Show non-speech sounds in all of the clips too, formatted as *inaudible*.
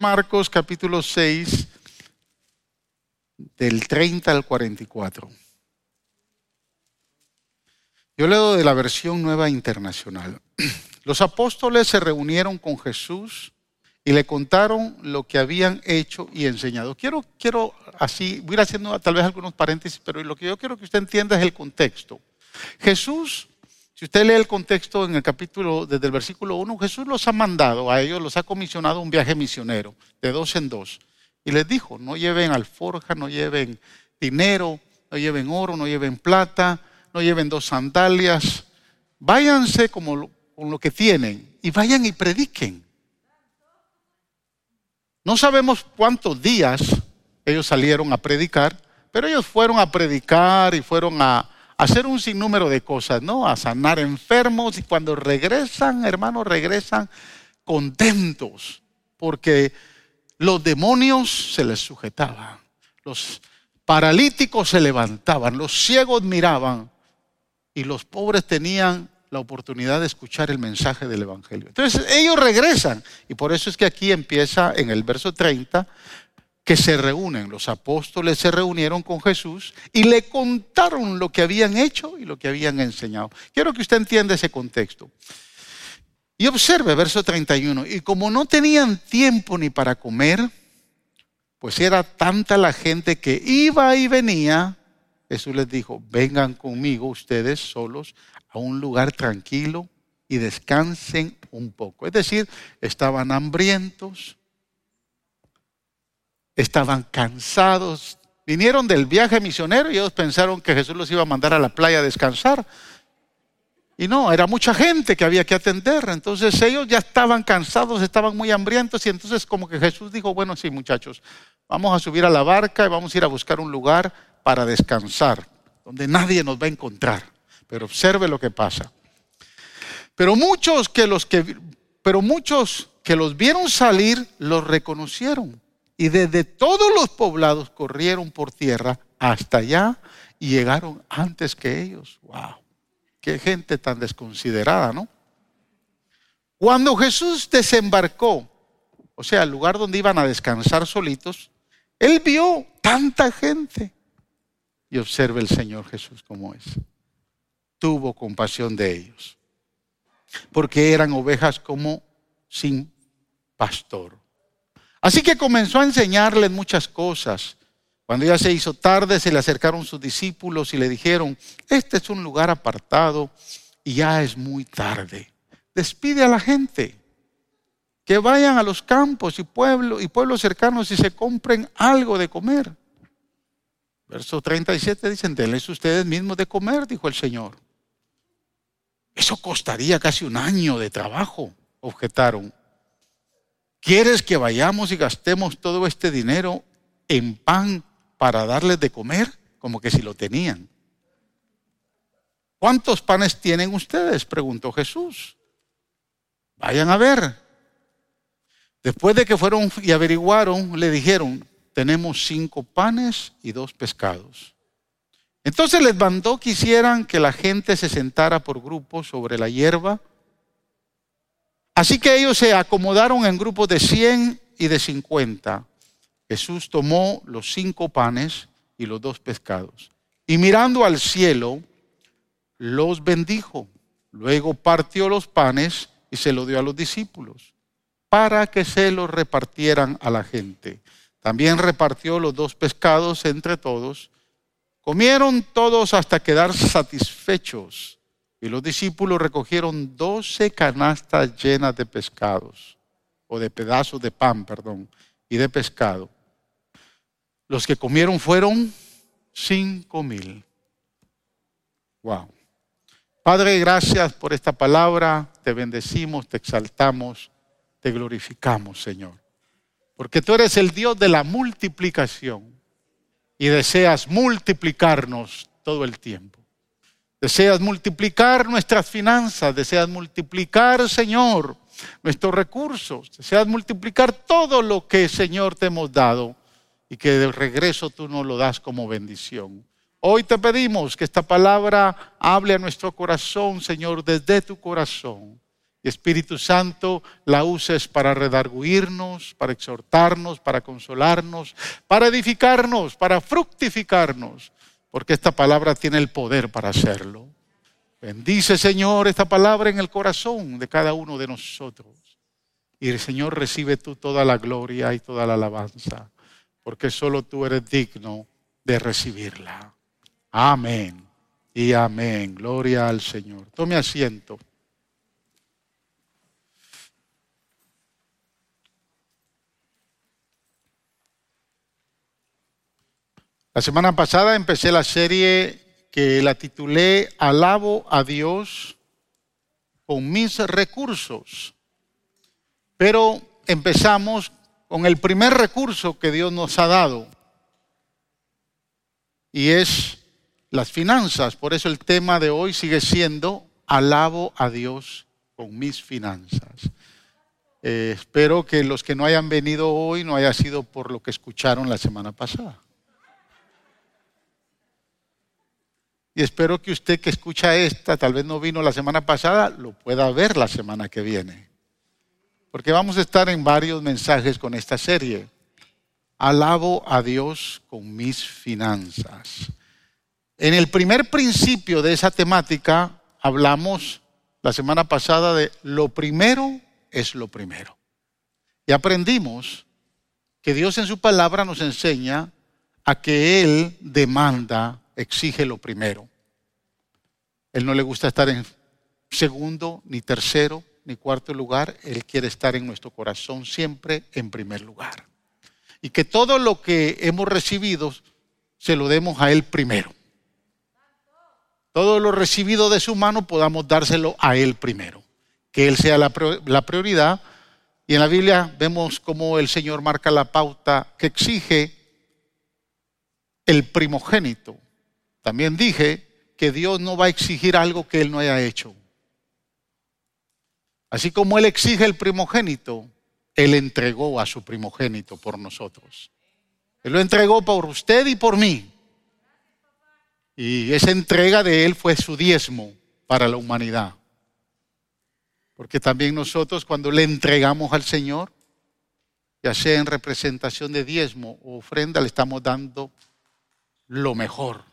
Marcos capítulo 6, del 30 al 44. Yo leo de la versión nueva internacional. *clears throat* Los apóstoles se reunieron con Jesús y le contaron lo que habían hecho y enseñado. Quiero, quiero así, voy a ir haciendo tal vez algunos paréntesis, pero lo que yo quiero que usted entienda es el contexto. Jesús, si usted lee el contexto en el capítulo, desde el versículo 1, Jesús los ha mandado a ellos, los ha comisionado un viaje misionero, de dos en dos. Y les dijo, no lleven alforja, no lleven dinero, no lleven oro, no lleven plata, no lleven dos sandalias. Váyanse como con lo que tienen y vayan y prediquen. No sabemos cuántos días ellos salieron a predicar, pero ellos fueron a predicar y fueron a hacer un sinnúmero de cosas, ¿no? A sanar enfermos y cuando regresan, hermanos, regresan contentos porque los demonios se les sujetaban, los paralíticos se levantaban, los ciegos miraban y los pobres tenían la oportunidad de escuchar el mensaje del Evangelio. Entonces ellos regresan y por eso es que aquí empieza en el verso 30 que se reúnen, los apóstoles se reunieron con Jesús y le contaron lo que habían hecho y lo que habían enseñado. Quiero que usted entienda ese contexto. Y observe verso 31, y como no tenían tiempo ni para comer, pues era tanta la gente que iba y venía, Jesús les dijo, vengan conmigo ustedes solos a un lugar tranquilo y descansen un poco. Es decir, estaban hambrientos, estaban cansados, vinieron del viaje misionero y ellos pensaron que Jesús los iba a mandar a la playa a descansar. Y no, era mucha gente que había que atender. Entonces ellos ya estaban cansados, estaban muy hambrientos y entonces como que Jesús dijo, bueno, sí muchachos, vamos a subir a la barca y vamos a ir a buscar un lugar para descansar, donde nadie nos va a encontrar. Pero observe lo que pasa. Pero muchos que los que pero muchos que los vieron salir los reconocieron y desde todos los poblados corrieron por tierra hasta allá y llegaron antes que ellos. Wow. Qué gente tan desconsiderada, ¿no? Cuando Jesús desembarcó, o sea, el lugar donde iban a descansar solitos, él vio tanta gente. Y observe el Señor Jesús como es. Tuvo compasión de ellos. Porque eran ovejas como sin pastor. Así que comenzó a enseñarles muchas cosas. Cuando ya se hizo tarde, se le acercaron sus discípulos y le dijeron, este es un lugar apartado y ya es muy tarde. Despide a la gente, que vayan a los campos y pueblos, cercanos y se compren algo de comer. Verso 37 dicen, denles ustedes mismos de comer, dijo el Señor. Eso costaría casi un año de trabajo, objetaron. ¿Quieres que vayamos y gastemos todo este dinero en pan para darles de comer, como que si lo tenían. ¿Cuántos panes tienen ustedes? preguntó Jesús. Vayan a ver. Después de que fueron y averiguaron, le dijeron, tenemos cinco panes y dos pescados. Entonces les mandó que hicieran que la gente se sentara por grupos sobre la hierba. Así que ellos se acomodaron en grupos de cien y de cincuenta. Jesús tomó los cinco panes y los dos pescados y mirando al cielo, los bendijo. Luego partió los panes y se los dio a los discípulos para que se los repartieran a la gente. También repartió los dos pescados entre todos. Comieron todos hasta quedar satisfechos. Y los discípulos recogieron doce canastas llenas de pescados, o de pedazos de pan, perdón, y de pescado. Los que comieron fueron cinco mil. Wow. Padre, gracias por esta palabra. Te bendecimos, te exaltamos, te glorificamos, Señor. Porque tú eres el Dios de la multiplicación y deseas multiplicarnos todo el tiempo. Deseas multiplicar nuestras finanzas, deseas multiplicar, Señor, nuestros recursos, deseas multiplicar todo lo que, Señor, te hemos dado y que de regreso tú nos lo das como bendición. Hoy te pedimos que esta palabra hable a nuestro corazón, Señor, desde tu corazón. Y Espíritu Santo, la uses para redarguirnos, para exhortarnos, para consolarnos, para edificarnos, para fructificarnos, porque esta palabra tiene el poder para hacerlo. Bendice, Señor, esta palabra en el corazón de cada uno de nosotros. Y el Señor recibe tú toda la gloria y toda la alabanza, porque solo tú eres digno de recibirla. Amén y amén. Gloria al Señor. Tome asiento. La semana pasada empecé la serie que la titulé Alabo a Dios con mis recursos. Pero empezamos con el primer recurso que Dios nos ha dado y es las finanzas. Por eso el tema de hoy sigue siendo Alabo a Dios con mis finanzas. Eh, espero que los que no hayan venido hoy no haya sido por lo que escucharon la semana pasada. Y espero que usted que escucha esta, tal vez no vino la semana pasada, lo pueda ver la semana que viene. Porque vamos a estar en varios mensajes con esta serie. Alabo a Dios con mis finanzas. En el primer principio de esa temática hablamos la semana pasada de lo primero es lo primero. Y aprendimos que Dios en su palabra nos enseña a que Él demanda exige lo primero. Él no le gusta estar en segundo, ni tercero, ni cuarto lugar. Él quiere estar en nuestro corazón siempre en primer lugar. Y que todo lo que hemos recibido se lo demos a Él primero. Todo lo recibido de su mano podamos dárselo a Él primero. Que Él sea la, prioridad. Y en la Biblia vemos cómo el Señor marca la pauta que exige el primogénito también dije que Dios no va a exigir algo que Él no haya hecho. Así como Él exige el primogénito, Él entregó a su primogénito por nosotros. Él lo entregó por usted y por mí. Y esa entrega de Él fue su diezmo para la humanidad. Porque también nosotros cuando le entregamos al Señor, ya sea en representación de diezmo o ofrenda, le estamos dando lo mejor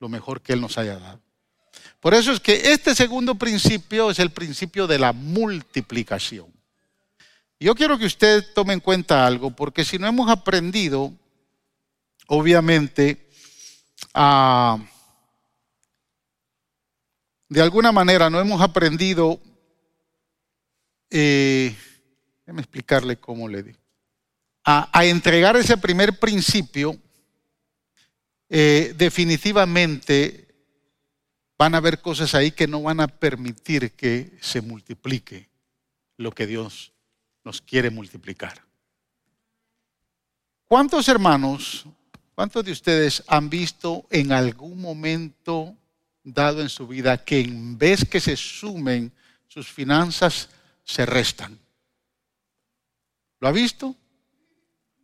lo mejor que Él nos haya dado. Por eso es que este segundo principio es el principio de la multiplicación. Yo quiero que usted tome en cuenta algo, porque si no hemos aprendido, obviamente, a, de alguna manera no hemos aprendido, eh, déjeme explicarle cómo le di, a, a entregar ese primer principio eh, definitivamente van a haber cosas ahí que no van a permitir que se multiplique lo que Dios nos quiere multiplicar. ¿Cuántos hermanos, cuántos de ustedes han visto en algún momento dado en su vida que en vez que se sumen sus finanzas, se restan? ¿Lo ha visto?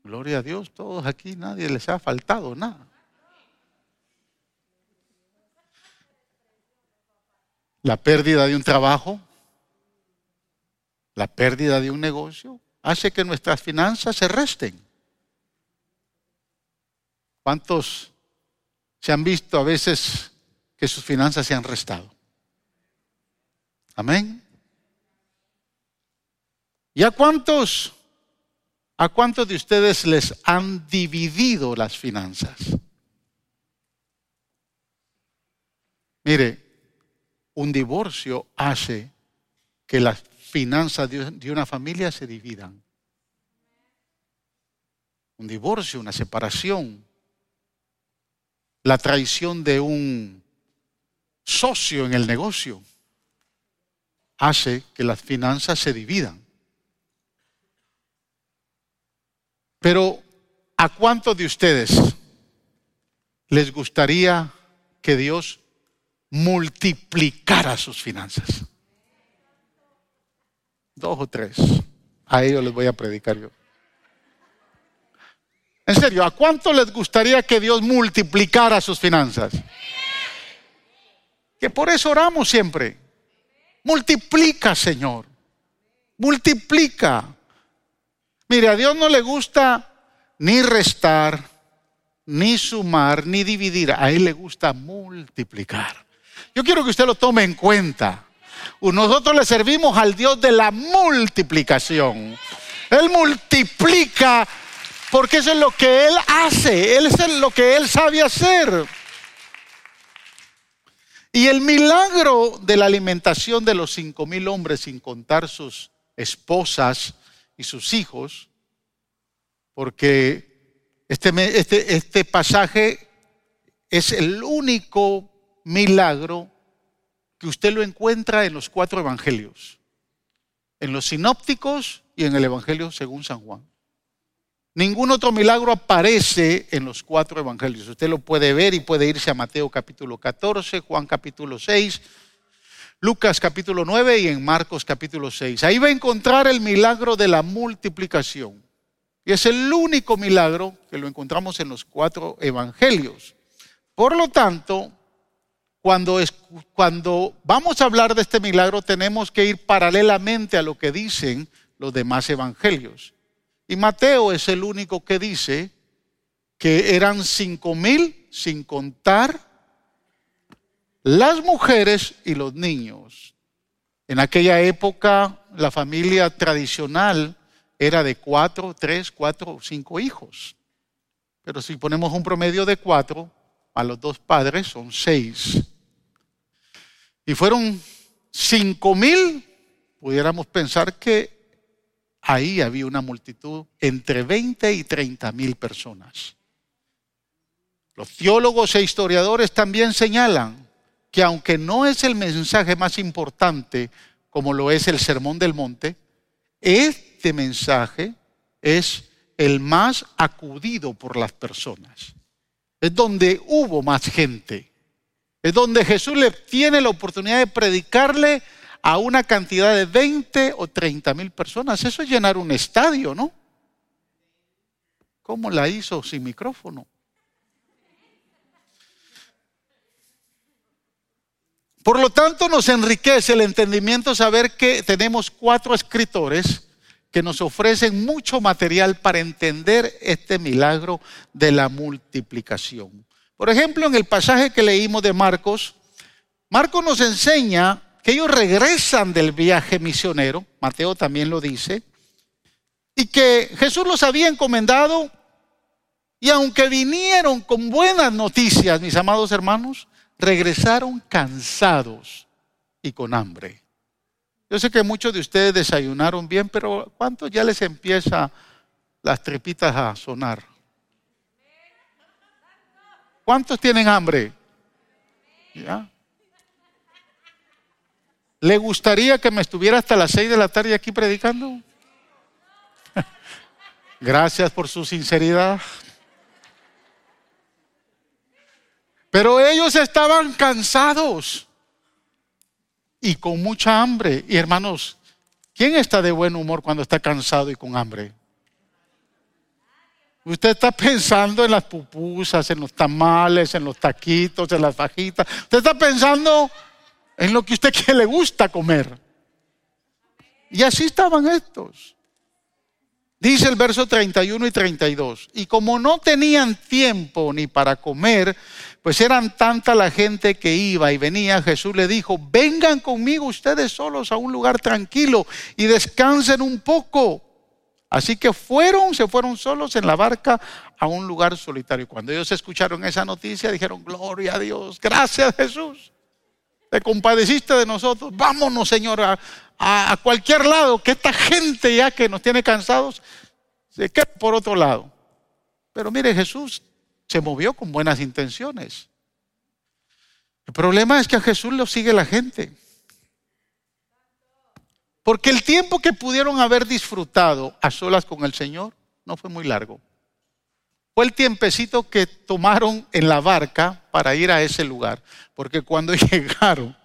Gloria a Dios, todos aquí, nadie les ha faltado nada. La pérdida de un trabajo, la pérdida de un negocio, hace que nuestras finanzas se resten. ¿Cuántos se han visto a veces que sus finanzas se han restado? Amén. ¿Y a cuántos, a cuántos de ustedes les han dividido las finanzas? Mire, un divorcio hace que las finanzas de una familia se dividan. Un divorcio, una separación, la traición de un socio en el negocio hace que las finanzas se dividan. Pero ¿a cuántos de ustedes les gustaría que Dios multiplicara sus finanzas. Dos o tres. A ellos les voy a predicar yo. En serio, ¿a cuánto les gustaría que Dios multiplicara sus finanzas? Que por eso oramos siempre. Multiplica, Señor. Multiplica. Mire, a Dios no le gusta ni restar, ni sumar, ni dividir. A Él le gusta multiplicar. Yo quiero que usted lo tome en cuenta. Nosotros le servimos al Dios de la multiplicación. Él multiplica porque eso es lo que Él hace, Él es lo que Él sabe hacer. Y el milagro de la alimentación de los cinco mil hombres, sin contar sus esposas y sus hijos, porque este, este, este pasaje es el único milagro que usted lo encuentra en los cuatro evangelios, en los sinópticos y en el Evangelio según San Juan. Ningún otro milagro aparece en los cuatro evangelios. Usted lo puede ver y puede irse a Mateo capítulo 14, Juan capítulo 6, Lucas capítulo 9 y en Marcos capítulo 6. Ahí va a encontrar el milagro de la multiplicación. Y es el único milagro que lo encontramos en los cuatro evangelios. Por lo tanto, cuando, cuando vamos a hablar de este milagro tenemos que ir paralelamente a lo que dicen los demás evangelios. Y Mateo es el único que dice que eran cinco mil sin contar las mujeres y los niños. En aquella época la familia tradicional era de cuatro, tres, cuatro o cinco hijos. Pero si ponemos un promedio de cuatro, a los dos padres son seis. Y fueron cinco mil, pudiéramos pensar que ahí había una multitud entre 20 y 30 mil personas. Los teólogos e historiadores también señalan que aunque no es el mensaje más importante como lo es el Sermón del Monte, este mensaje es el más acudido por las personas. Es donde hubo más gente. Es donde Jesús le tiene la oportunidad de predicarle a una cantidad de 20 o 30 mil personas. Eso es llenar un estadio, ¿no? ¿Cómo la hizo sin micrófono? Por lo tanto, nos enriquece el entendimiento saber que tenemos cuatro escritores que nos ofrecen mucho material para entender este milagro de la multiplicación. Por ejemplo, en el pasaje que leímos de Marcos, Marcos nos enseña que ellos regresan del viaje misionero, Mateo también lo dice, y que Jesús los había encomendado y aunque vinieron con buenas noticias, mis amados hermanos, regresaron cansados y con hambre. Yo sé que muchos de ustedes desayunaron bien, pero ¿cuántos ya les empieza las tripitas a sonar? ¿Cuántos tienen hambre? ¿Ya? ¿Le gustaría que me estuviera hasta las seis de la tarde aquí predicando? *laughs* Gracias por su sinceridad. Pero ellos estaban cansados y con mucha hambre. Y hermanos, ¿quién está de buen humor cuando está cansado y con hambre? Usted está pensando en las pupusas, en los tamales, en los taquitos, en las fajitas. Usted está pensando en lo que usted *laughs* le gusta comer. Y así estaban estos. Dice el verso 31 y 32. Y como no tenían tiempo ni para comer, pues eran tanta la gente que iba y venía, Jesús le dijo, vengan conmigo ustedes solos a un lugar tranquilo y descansen un poco Así que fueron, se fueron solos en la barca a un lugar solitario. Cuando ellos escucharon esa noticia, dijeron, gloria a Dios, gracias Jesús. Te compadeciste de nosotros. Vámonos, Señor, a, cualquier lado, que esta gente ya que nos tiene cansados, se quede por otro lado. Pero mire, Jesús se movió con buenas intenciones. El problema es que a Jesús lo sigue la gente. Porque el tiempo que pudieron haber disfrutado a solas con el Señor no fue muy largo. Fue el tiempecito que tomaron en la barca para ir a ese lugar. Porque cuando *laughs* llegaron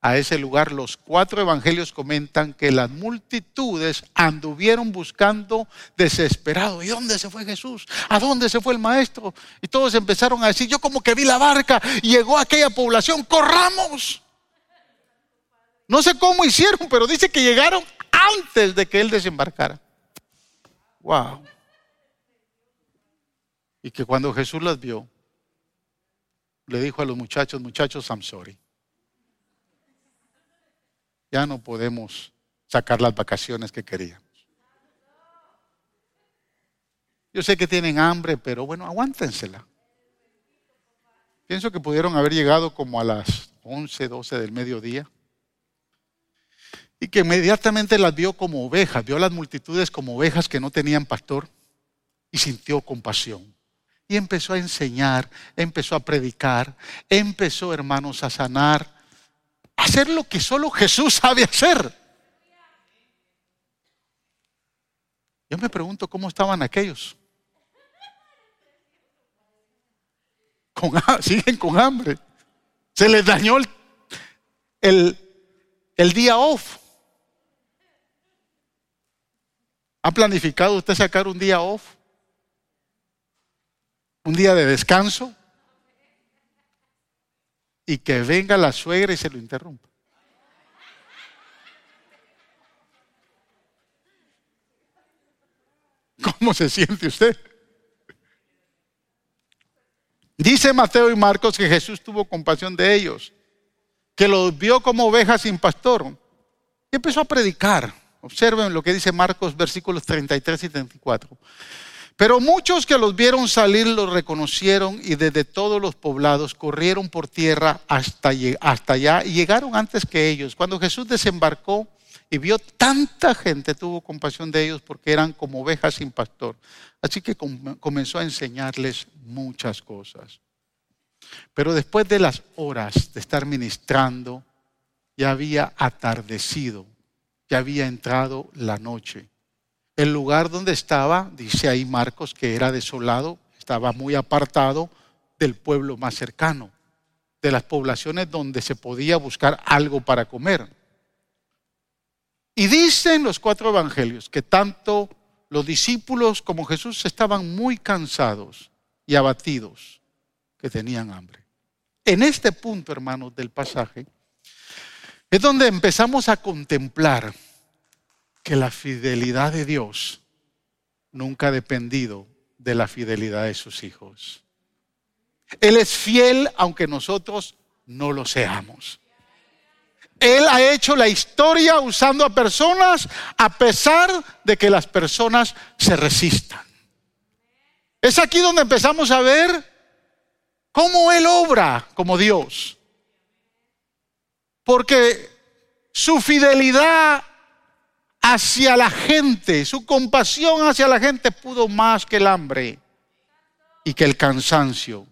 a ese lugar, los cuatro evangelios comentan que las multitudes anduvieron buscando desesperado. ¿Y dónde se fue Jesús? ¿A dónde se fue el maestro? Y todos empezaron a decir, yo como que vi la barca, llegó a aquella población, corramos. No sé cómo hicieron, pero dice que llegaron antes de que él desembarcara. Wow. Y que cuando Jesús las vio, le dijo a los muchachos, muchachos, I'm sorry. Ya no podemos sacar las vacaciones que queríamos. Yo sé que tienen hambre, pero bueno, aguántensela. Pienso que pudieron haber llegado como a las 11, 12 del mediodía. Y que inmediatamente las vio como ovejas, vio las multitudes como ovejas que no tenían pastor y sintió compasión. Y empezó a enseñar, empezó a predicar, empezó, hermanos, a sanar, a hacer lo que solo Jesús sabe hacer. Yo me pregunto cómo estaban aquellos. *laughs* siguen con hambre. Se les dañó el, el día off. ¿Ha planificado usted sacar un día off? Un día de descanso. Y que venga la suegra y se lo interrumpa. ¿Cómo se siente usted? Dice Mateo y Marcos que Jesús tuvo compasión de ellos, que los vio como ovejas sin pastor y empezó a predicar. Observen lo que dice Marcos versículos 33 y 34. Pero muchos que los vieron salir los reconocieron y desde todos los poblados corrieron por tierra hasta, hasta allá y llegaron antes que ellos. Cuando Jesús desembarcó y vio tanta gente, tuvo compasión de ellos porque eran como ovejas sin pastor. Así que comenzó a enseñarles muchas cosas. Pero después de las horas de estar ministrando, ya había atardecido, ya había entrado la noche. El lugar donde estaba, dice ahí Marcos, que era desolado, estaba muy apartado del pueblo más cercano, de las poblaciones donde se podía buscar algo para comer. Y dicen los cuatro evangelios que tanto los discípulos como Jesús estaban muy cansados y abatidos, que tenían hambre. En este punto, hermanos, del pasaje, es donde empezamos a contemplar que la fidelidad de Dios nunca ha dependido de la fidelidad de sus hijos. Él es fiel aunque nosotros no lo seamos. Él ha hecho la historia usando a personas a pesar de que las personas se resistan. Es aquí donde empezamos a ver cómo Él obra como Dios. Porque su fidelidad hacia la gente, su compasión hacia la gente pudo más que el hambre y que el cansancio.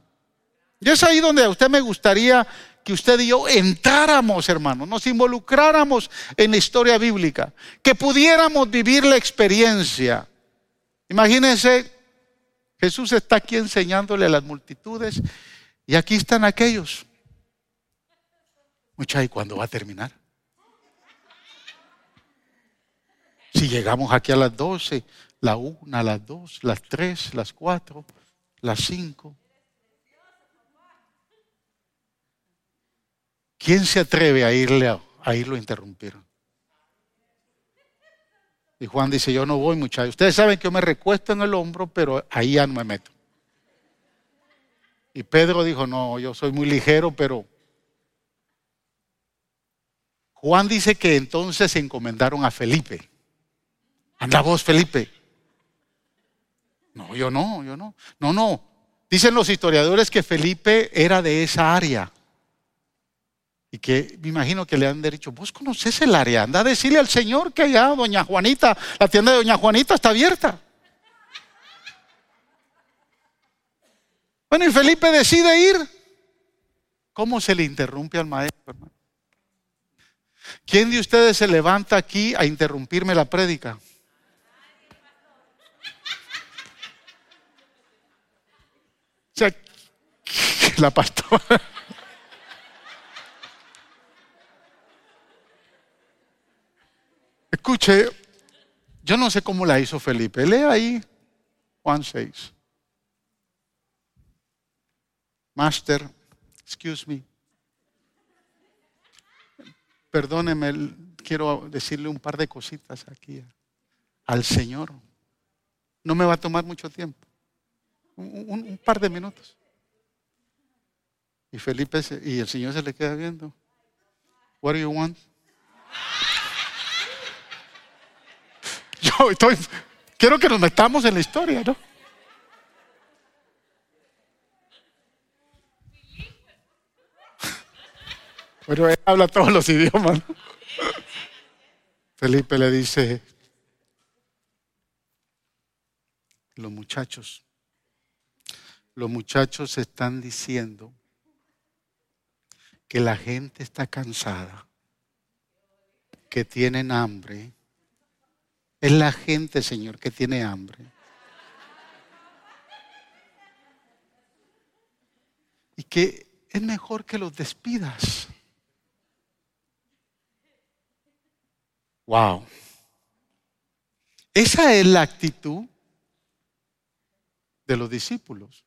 Y es ahí donde a usted me gustaría que usted y yo entráramos, hermano, nos involucráramos en la historia bíblica, que pudiéramos vivir la experiencia. Imagínense, Jesús está aquí enseñándole a las multitudes y aquí están aquellos. Mucha, ¿y cuándo va a terminar? Si llegamos aquí a las doce, la una, las dos, las tres, las cuatro, las cinco, ¿Quién se atreve a irle a, irlo a interrumpir? Y Juan dice, yo no voy muchachos. Ustedes saben que yo me recuesto en el hombro, pero ahí ya no me meto. Y Pedro dijo, no, yo soy muy ligero, pero... Juan dice que entonces se encomendaron a Felipe. Anda vos, Felipe. No, yo no, yo no. No, no. Dicen los historiadores que Felipe era de esa área. Y que me imagino que le han dicho, vos conoces el área, anda a decirle al Señor que allá, doña Juanita, la tienda de doña Juanita está abierta. Bueno, y Felipe decide ir. ¿Cómo se le interrumpe al maestro, hermano? ¿Quién de ustedes se levanta aquí a interrumpirme la prédica? O sea, *laughs* la pastora. Escuche, yo no sé cómo la hizo Felipe. Lee ahí Juan 6. Master, excuse me. Perdóneme, quiero decirle un par de cositas aquí al Señor. No me va a tomar mucho tiempo. Un, par de minutos. Y Felipe y el Señor se le queda viendo. What do you want? *laughs* Yo estoy, quiero que nos metamos en la historia, ¿no? Pero él habla todos los idiomas. Felipe le dice, los muchachos, los muchachos están diciendo que la gente está cansada, que tienen hambre. Es la gente, Señor, que tiene hambre. Y que es mejor que los despidas. Wow. Esa es la actitud de los discípulos.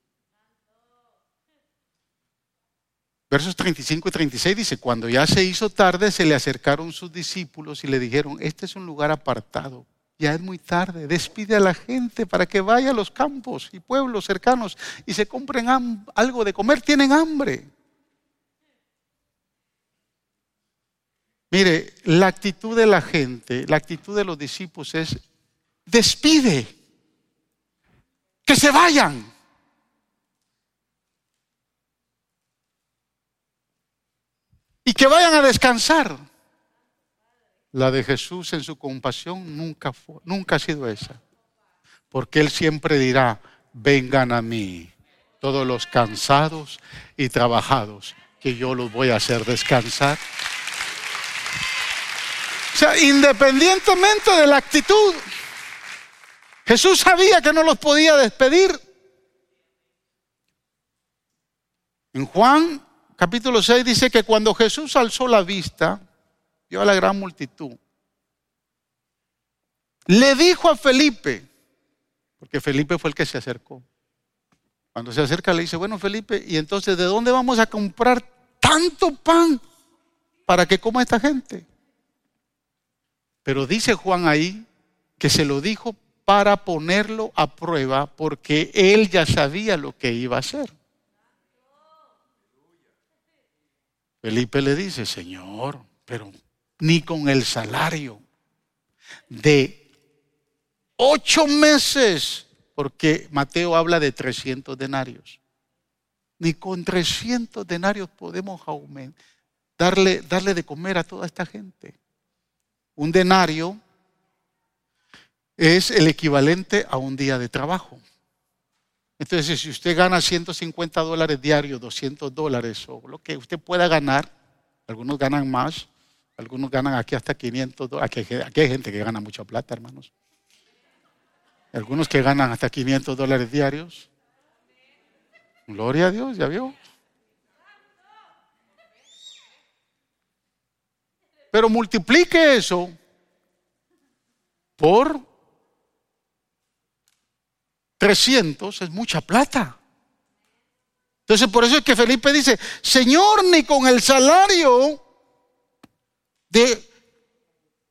Versos 35 y 36 dice, cuando ya se hizo tarde, se le acercaron sus discípulos y le dijeron, este es un lugar apartado, ya es muy tarde, despide a la gente para que vaya a los campos y pueblos cercanos y se compren algo de comer, tienen hambre. Mire, la actitud de la gente, la actitud de los discípulos es, despide, que se vayan. Y que vayan a descansar. La de Jesús en su compasión nunca, fue, nunca ha sido esa. Porque Él siempre dirá, vengan a mí, todos los cansados y trabajados, que yo los voy a hacer descansar. O sea, independientemente de la actitud, Jesús sabía que no los podía despedir. En Juan capítulo 6 dice que cuando Jesús alzó la vista, vio a la gran multitud, le dijo a Felipe, porque Felipe fue el que se acercó. Cuando se acerca le dice, bueno Felipe, ¿y entonces de dónde vamos a comprar tanto pan para que coma esta gente? Pero dice Juan ahí que se lo dijo para ponerlo a prueba porque él ya sabía lo que iba a hacer. Felipe le dice, Señor, pero ni con el salario de ocho meses, porque Mateo habla de 300 denarios, ni con 300 denarios podemos darle, darle de comer a toda esta gente. Un denario es el equivalente a un día de trabajo. Entonces, si usted gana 150 dólares diarios, 200 dólares o lo que usted pueda ganar, algunos ganan más, algunos ganan aquí hasta 500 dólares. Aquí, hay gente que gana mucha plata, hermanos. Algunos que ganan hasta 500 dólares diarios. Gloria a Dios, ya vio. Pero multiplique eso por 300, es mucha plata. Entonces por eso es que Felipe dice, Señor, ni con el salario de,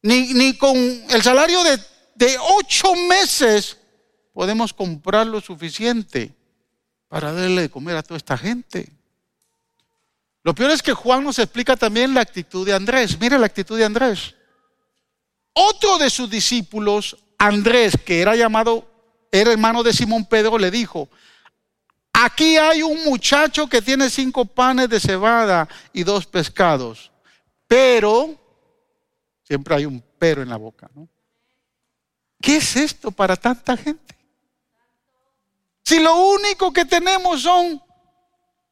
ni, ni con el salario de, de ocho meses podemos comprar lo suficiente para darle de comer a toda esta gente. Lo peor es que Juan nos explica también la actitud de Andrés. Mire la actitud de Andrés. Otro de sus discípulos, Andrés, que era llamado, era hermano de Simón Pedro, le dijo, aquí hay un muchacho que tiene cinco panes de cebada y dos pescados, pero, siempre hay un pero en la boca, ¿no? ¿Qué es esto para tanta gente? Si lo único que tenemos son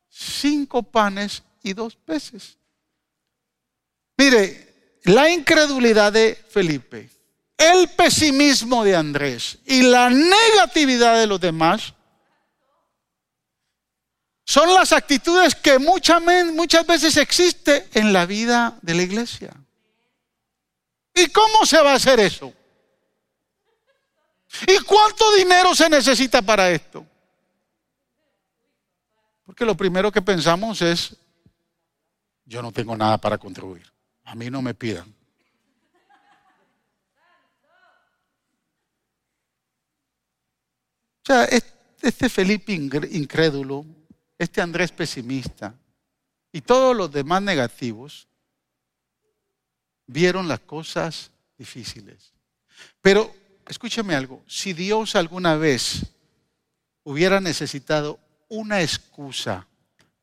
cinco panes y dos peces. Mire, la incredulidad de Felipe, el pesimismo de Andrés y la negatividad de los demás son las actitudes que muchas, muchas veces existen en la vida de la iglesia. ¿Y cómo se va a hacer eso? ¿Y cuánto dinero se necesita para esto? Porque lo primero que pensamos es yo no tengo nada para contribuir. A mí no me pidan. O sea, este Felipe incrédulo, este Andrés pesimista y todos los demás negativos vieron las cosas difíciles. Pero escúcheme algo, si Dios alguna vez hubiera necesitado una excusa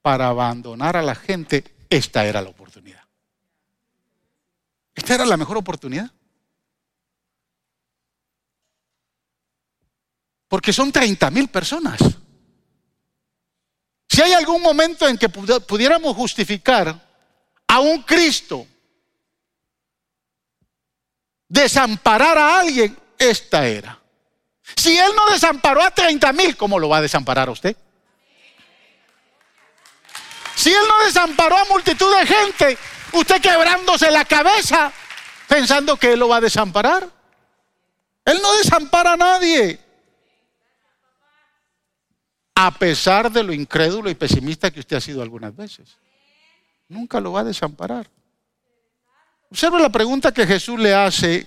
para abandonar a la gente, esta era la oportunidad. Esta era la mejor oportunidad. Porque son 30 mil personas. Si hay algún momento en que pudiéramos justificar a un Cristo desamparar a alguien, esta era. Si Él no desamparó a 30 mil, ¿cómo lo va a desamparar a usted? Si Él no desamparó a multitud de gente, usted quebrándose la cabeza pensando que Él lo va a desamparar. Él no desampara a nadie. A pesar de lo incrédulo y pesimista que usted ha sido algunas veces. Nunca lo va a desamparar. Observe la pregunta que Jesús le hace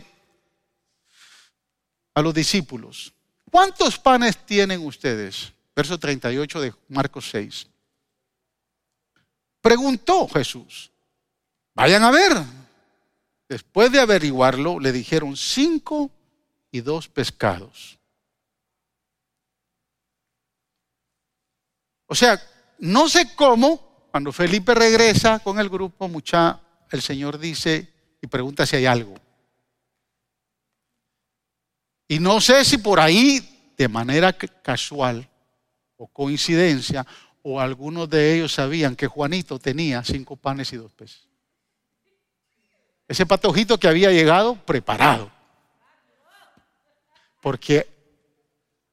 a los discípulos. ¿Cuántos panes tienen ustedes? Verso 38 de Marcos 6. Preguntó Jesús. Vayan a ver. Después de averiguarlo, le dijeron cinco y dos pescados. O sea, no sé cómo, cuando Felipe regresa con el grupo, mucha, el Señor dice y pregunta si hay algo. Y no sé si por ahí, de manera casual o coincidencia, o algunos de ellos sabían que Juanito tenía cinco panes y dos peces. Ese patojito que había llegado preparado. Porque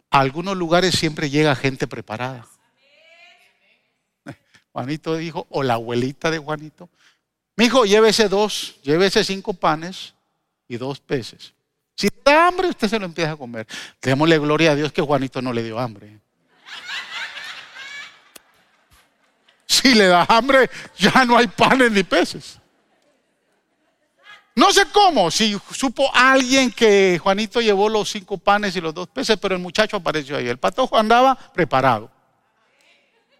a algunos lugares siempre llega gente preparada. *laughs* Juanito dijo, o la abuelita de Juanito, mi hijo, llévese dos, llévese cinco panes y dos peces. Si da hambre, usted se lo empieza a comer. Démosle gloria a Dios que Juanito no le dio hambre. Si le da hambre, ya no hay panes ni peces. No sé cómo, si supo alguien que Juanito llevó los cinco panes y los dos peces, pero el muchacho apareció ahí. El patojo andaba preparado.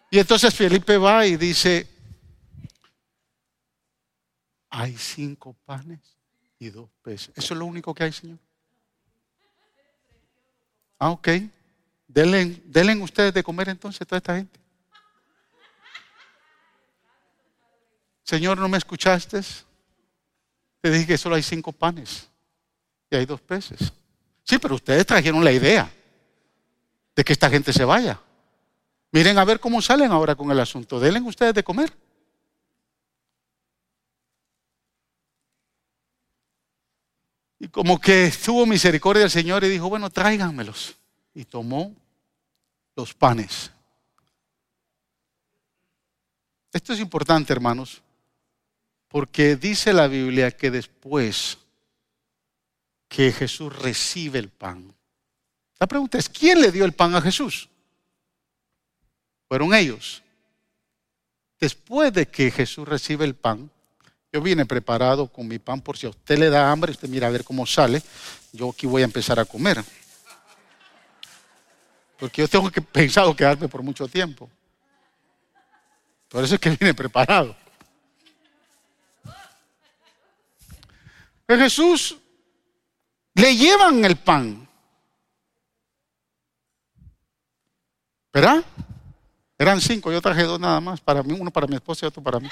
Y entonces Felipe va y dice, hay cinco panes y dos peces. Eso es lo único que hay, Señor. Ah, ok. Denle, denle ustedes de comer entonces a toda esta gente. Señor, ¿no me escuchaste? Te dije que solo hay cinco panes y hay dos peces. Sí, pero ustedes trajeron la idea de que esta gente se vaya. Miren a ver cómo salen ahora con el asunto. Denle ustedes de comer. Y como que tuvo misericordia el Señor y dijo, bueno, tráiganmelos. Y tomó los panes. Esto es importante, hermanos, porque dice la Biblia que después que Jesús recibe el pan, la pregunta es, ¿quién le dio el pan a Jesús? Fueron ellos. Después de que Jesús recibe el pan, yo vine preparado con mi pan por si a usted le da hambre, usted mira a ver cómo sale. Yo aquí voy a empezar a comer. Porque yo tengo que *laughs* pensado quedarme por mucho tiempo. Por eso es que vine preparado. A Jesús le llevan el pan. ¿Verdad? Eran cinco, yo traje dos nada más, para mí, uno para mi esposa y otro para mí.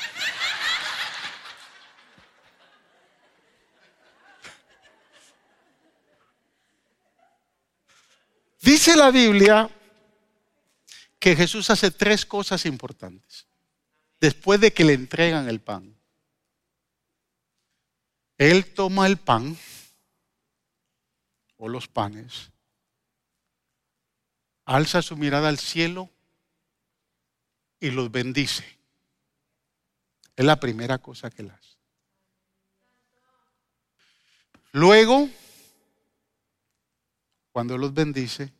Dice la Biblia que Jesús hace tres cosas importantes después de que le entregan el pan. Él toma el pan o los panes, alza su mirada al cielo y los bendice. Es la primera cosa que él hace. Luego cuando los bendice,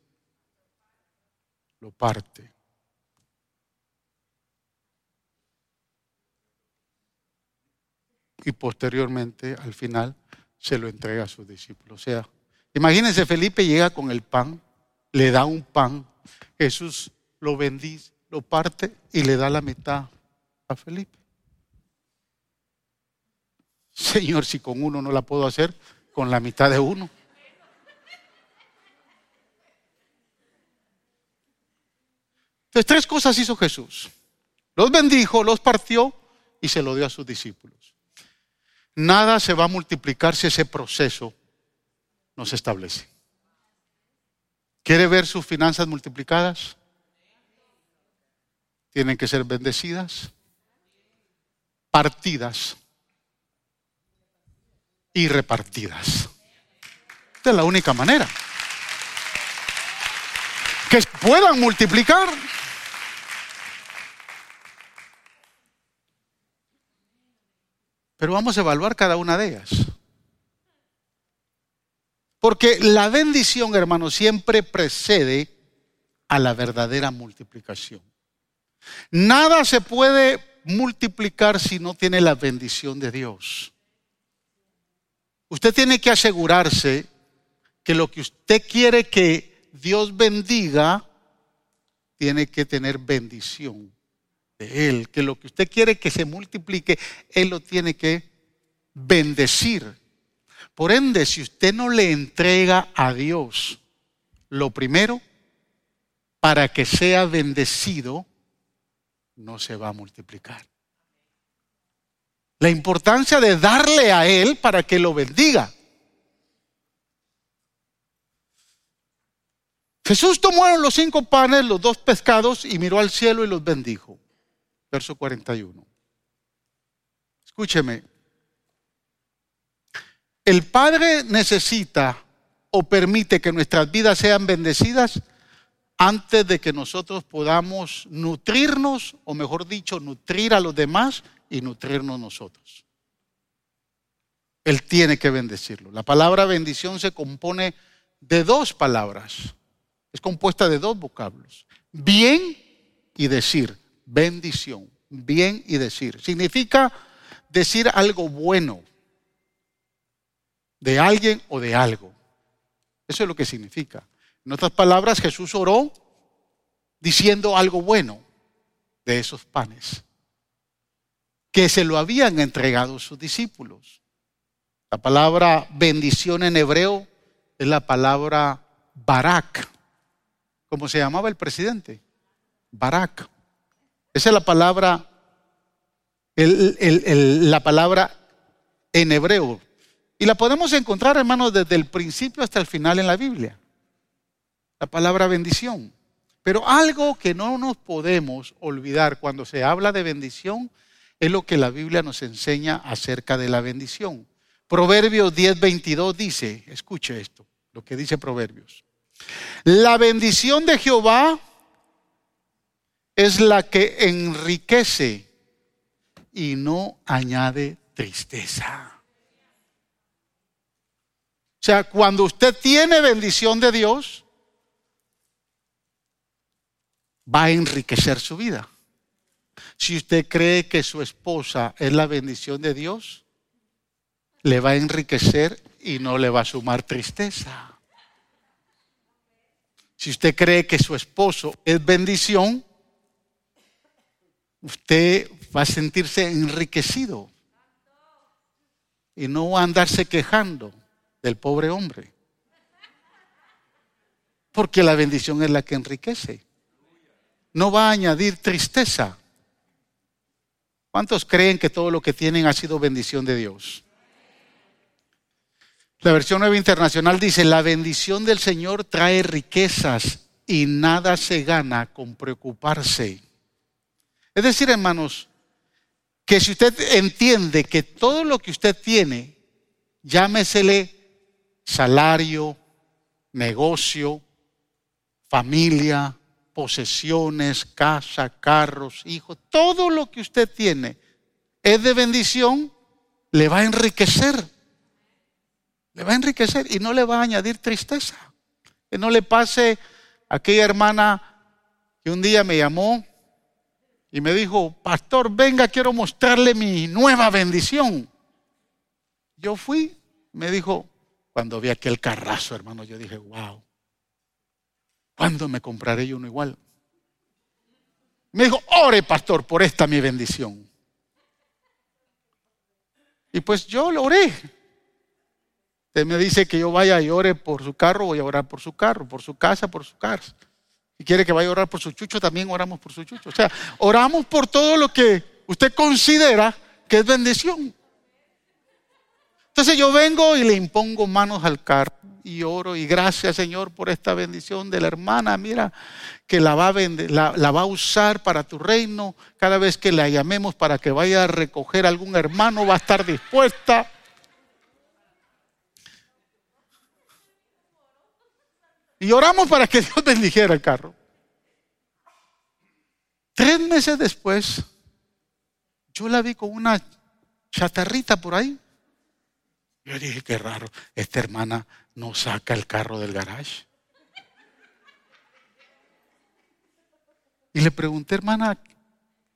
lo parte. Y posteriormente, al final, se lo entrega a sus discípulos. O sea, imagínense, Felipe llega con el pan, le da un pan, Jesús lo bendice, lo parte y le da la mitad a Felipe. Señor, si con uno no la puedo hacer, con la mitad de uno. Entonces, tres cosas hizo Jesús. Los bendijo, los partió y se lo dio a sus discípulos. Nada se va a multiplicar si ese proceso no se establece. ¿Quiere ver sus finanzas multiplicadas? Tienen que ser bendecidas, partidas y repartidas. Es la única manera. Que puedan multiplicar. Pero vamos a evaluar cada una de ellas. Porque la bendición, hermano, siempre precede a la verdadera multiplicación. Nada se puede multiplicar si no tiene la bendición de Dios. Usted tiene que asegurarse que lo que usted quiere que Dios bendiga, tiene que tener bendición de Él, que lo que usted quiere que se multiplique, Él lo tiene que bendecir. Por ende, si usted no le entrega a Dios lo primero, para que sea bendecido, no se va a multiplicar. La importancia de darle a Él para que lo bendiga. Jesús tomó los cinco panes, los dos pescados y miró al cielo y los bendijo verso 41. Escúcheme. El Padre necesita o permite que nuestras vidas sean bendecidas antes de que nosotros podamos nutrirnos, o mejor dicho, nutrir a los demás y nutrirnos nosotros. Él tiene que bendecirlo. La palabra bendición se compone de dos palabras. Es compuesta de dos vocablos. Bien y decir bendición, bien y decir. Significa decir algo bueno de alguien o de algo. Eso es lo que significa. En otras palabras, Jesús oró diciendo algo bueno de esos panes que se lo habían entregado sus discípulos. La palabra bendición en hebreo es la palabra barak, como se llamaba el presidente, barak. Esa es la palabra, la palabra en hebreo. Y la podemos encontrar, hermanos, desde el principio hasta el final en la Biblia. La palabra bendición. Pero algo que no nos podemos olvidar cuando se habla de bendición es lo que la Biblia nos enseña acerca de la bendición. Proverbios 10:22 dice, escuche esto, lo que dice Proverbios. La bendición de Jehová es la que enriquece y no añade tristeza. O sea, cuando usted tiene bendición de Dios, va a enriquecer su vida. Si usted cree que su esposa es la bendición de Dios, le va a enriquecer y no le va a sumar tristeza. Si usted cree que su esposo es bendición, usted va a sentirse enriquecido y no va a andarse quejando del pobre hombre. Porque la bendición es la que enriquece. No va a añadir tristeza. ¿Cuántos creen que todo lo que tienen ha sido bendición de Dios? La versión nueva internacional dice, la bendición del Señor trae riquezas y nada se gana con preocuparse. Es decir, hermanos, que si usted entiende que todo lo que usted tiene, llámesele salario, negocio, familia, posesiones, casa, carros, hijos, todo lo que usted tiene es de bendición, le va a enriquecer. Le va a enriquecer y no le va a añadir tristeza. Que no le pase a aquella hermana que un día me llamó y me dijo, pastor, venga, quiero mostrarle mi nueva bendición. Yo fui, me dijo, cuando vi aquel carrazo, hermano, yo dije, wow, ¿cuándo me compraré yo uno igual? Me dijo, ore pastor por esta mi bendición. Y pues yo lo oré. Usted me dice que yo vaya y ore por su carro, voy a orar por su carro, por su casa, por su casa. Si quiere que vaya a orar por su chucho, también oramos por su chucho. O sea, oramos por todo lo que usted considera que es bendición. Entonces yo vengo y le impongo manos al carro y oro y gracias Señor por esta bendición de la hermana, mira, que la va, a la, va a usar para tu reino. Cada vez que la llamemos para que vaya a recoger algún hermano, va a estar dispuesta. Y oramos para que *laughs* Dios bendijera el carro. Tres meses después, yo la vi con una chatarrita por ahí. Yo dije, qué raro, esta hermana no saca el carro del garage. Y le pregunté, hermana,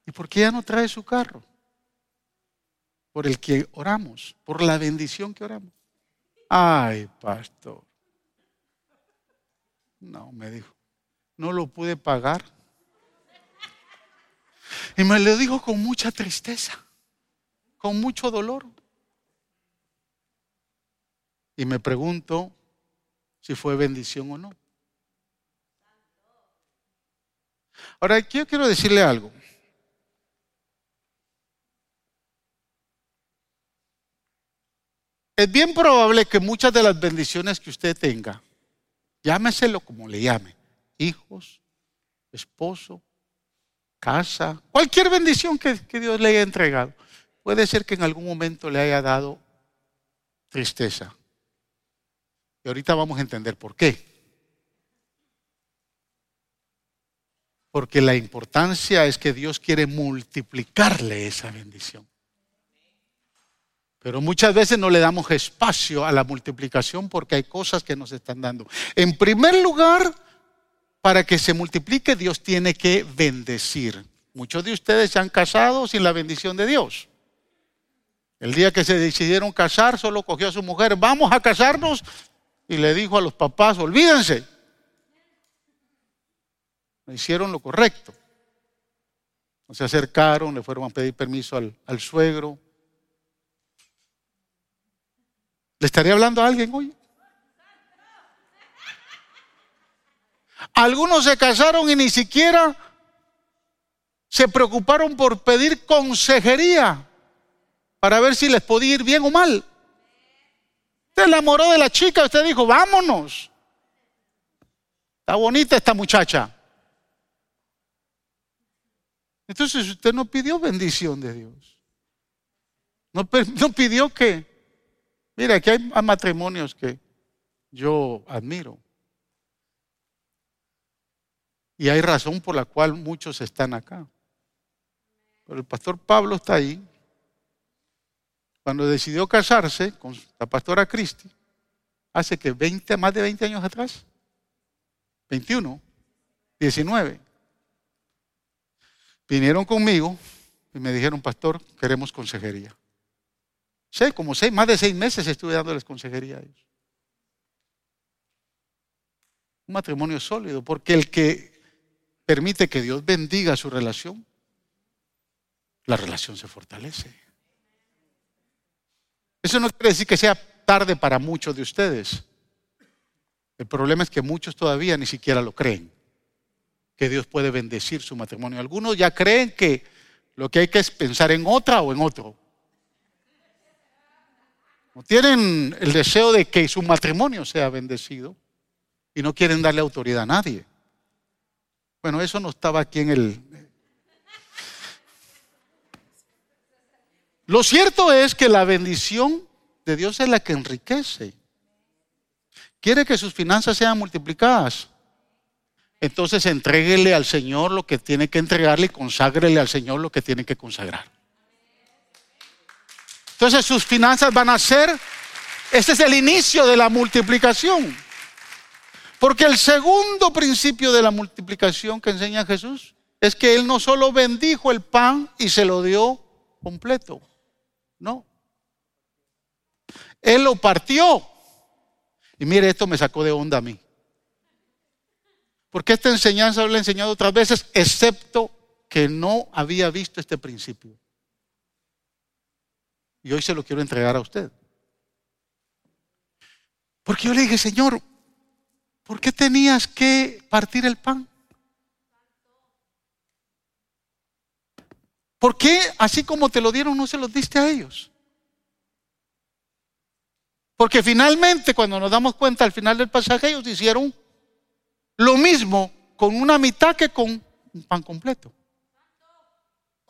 ¿y por qué ella no trae su carro? Por el que oramos, por la bendición que oramos. Ay, pastor. No, me dijo, no lo pude pagar. Y me lo dijo con mucha tristeza, con mucho dolor. Y me pregunto si fue bendición o no. Ahora, yo quiero decirle algo. Es bien probable que muchas de las bendiciones que usted tenga, llámeselo como le llame, hijos, esposo, casa, cualquier bendición que, que Dios le haya entregado, puede ser que en algún momento le haya dado tristeza, y ahorita vamos a entender por qué. Porque la importancia es que Dios quiere multiplicarle esa bendición. Pero muchas veces no le damos espacio a la multiplicación porque hay cosas que nos están dando. En primer lugar, para que se multiplique, Dios tiene que bendecir. Muchos de ustedes se han casado sin la bendición de Dios. El día que se decidieron casar, solo cogió a su mujer, vamos a casarnos, y le dijo a los papás, olvídense. No hicieron lo correcto. No se acercaron, le fueron a pedir permiso al, al suegro. ¿Le estaría hablando a alguien hoy? Algunos se casaron y ni siquiera se preocuparon por pedir consejería para ver si les podía ir bien o mal. Usted enamoró de la chica, usted dijo, vámonos. Está bonita esta muchacha. Entonces usted no pidió bendición de Dios. No, no pidió que, mira, aquí hay matrimonios que yo admiro. Y hay razón por la cual muchos están acá. Pero el pastor Pablo está ahí cuando decidió casarse con la pastora Cristi, hace que 20, más de 20 años atrás, 21, 19, vinieron conmigo y me dijeron, pastor, queremos consejería. Sé, como seis, más de seis meses estuve dándoles consejería a ellos. Un matrimonio sólido, porque el que permite que Dios bendiga su relación, la relación se fortalece. Eso no quiere decir que sea tarde para muchos de ustedes. El problema es que muchos todavía ni siquiera lo creen, que Dios puede bendecir su matrimonio. Algunos ya creen que lo que hay que es pensar en otra o en otro. Tienen el deseo de que su matrimonio sea bendecido y no quieren darle autoridad a nadie. Bueno, eso no estaba aquí en el, Lo cierto es que la bendición de Dios es la que enriquece. Quiere que sus finanzas sean multiplicadas. Entonces entréguele al Señor lo que tiene que entregarle y conságrele al Señor lo que tiene que consagrar. Entonces sus finanzas van a ser, ese es el inicio de la multiplicación. Porque el segundo principio de la multiplicación que enseña Jesús es que Él no solo bendijo el pan y se lo dio completo. No. Él lo partió. Y mire, esto me sacó de onda a mí. Porque esta enseñanza lo he enseñado otras veces, excepto que no había visto este principio. Y hoy se lo quiero entregar a usted. Porque yo le dije, Señor, ¿por qué tenías que partir el pan? ¿Por qué así como te lo dieron no se los diste a ellos? Porque finalmente cuando nos damos cuenta al final del pasaje ellos hicieron lo mismo con una mitad que con un pan completo.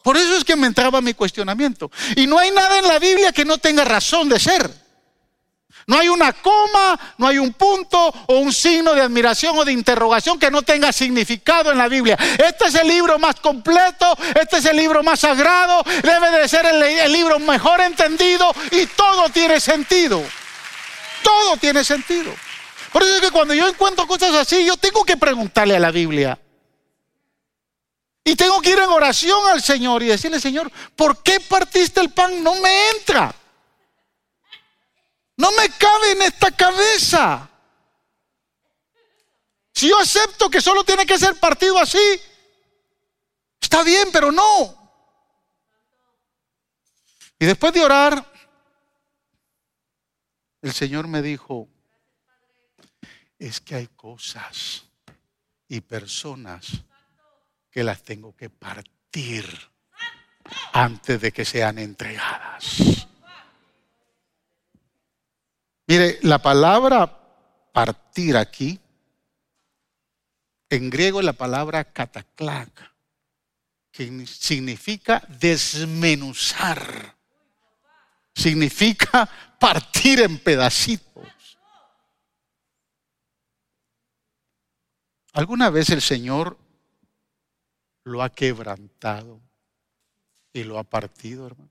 Por eso es que me entraba mi cuestionamiento. Y no hay nada en la Biblia que no tenga razón de ser. No hay una coma, no hay un punto o un signo de admiración o de interrogación que no tenga significado en la Biblia. Este es el libro más completo, este es el libro más sagrado, debe de ser el, libro mejor entendido y todo tiene sentido. Todo tiene sentido. Por eso es que cuando yo encuentro cosas así, yo tengo que preguntarle a la Biblia. Y tengo que ir en oración al Señor y decirle, Señor, ¿por qué partiste el pan? No me entra. No me cabe en esta cabeza. Si yo acepto que solo tiene que ser partido así, está bien, pero no. Y después de orar, el Señor me dijo, es que hay cosas y personas que las tengo que partir antes de que sean entregadas. Mire, la palabra partir aquí, en griego es la palabra cataclac, que significa desmenuzar, significa partir en pedacitos. ¿Alguna vez el Señor lo ha quebrantado y lo ha partido, hermano?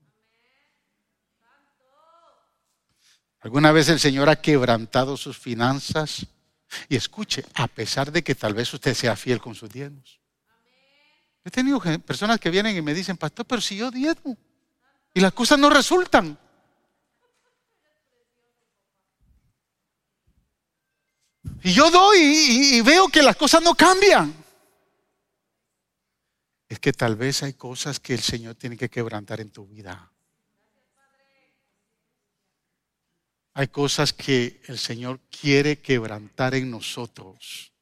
¿Alguna vez el Señor ha quebrantado sus finanzas? Y escuche, a pesar de que tal vez usted sea fiel con sus diezmos. He tenido personas que vienen y me dicen, pastor, pero si yo diezmo y las cosas no resultan. Y yo doy y, veo que las cosas no cambian. Es que tal vez hay cosas que el Señor tiene que quebrantar en tu vida. Hay cosas que el Señor quiere quebrantar en nosotros.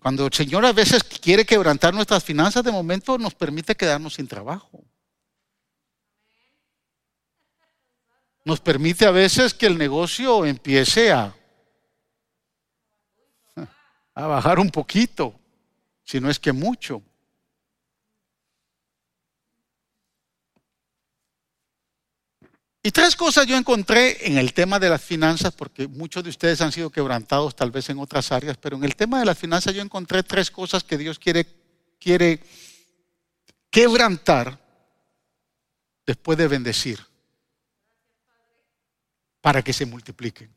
Cuando el Señor a veces quiere quebrantar nuestras finanzas, de momento nos permite quedarnos sin trabajo. nos permite a veces que el negocio empiece a, *laughs* a bajar un poquito, si no es que mucho. Y tres cosas yo encontré en el tema de las finanzas, porque muchos de ustedes han sido quebrantados tal vez en otras áreas, pero en el tema de las finanzas yo encontré tres cosas que Dios quiere, quiere quebrantar después de bendecir para que se multipliquen.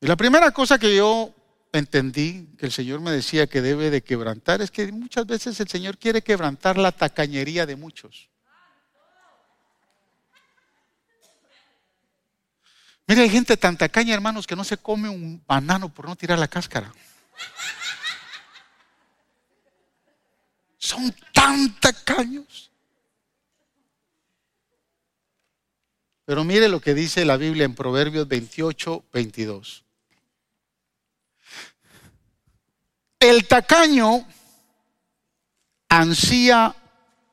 Y la primera cosa que yo entendí que el Señor me decía que debe de quebrantar es que muchas veces el Señor quiere quebrantar la tacañería de muchos. Mira, hay gente tan tacaña, hermanos, que no se come un banano por no tirar la cáscara. Son tan tacaños. Pero mire lo que dice la Biblia en Proverbios 28, 22. El tacaño ansía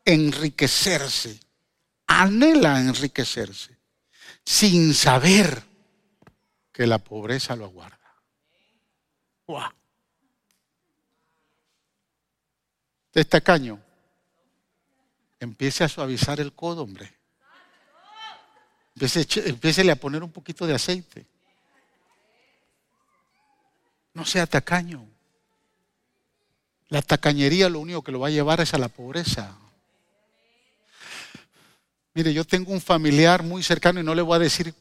enriquecerse, anhela enriquecerse, sin saber que la pobreza lo aguarda. ¡Wow! Es tacaño. Empiece a suavizar el codo, hombre. Empiece, a poner un poquito de aceite. No sea tacaño. La tacañería lo único que lo va a llevar es a la pobreza. Mire, yo tengo un familiar muy cercano y no le voy a decir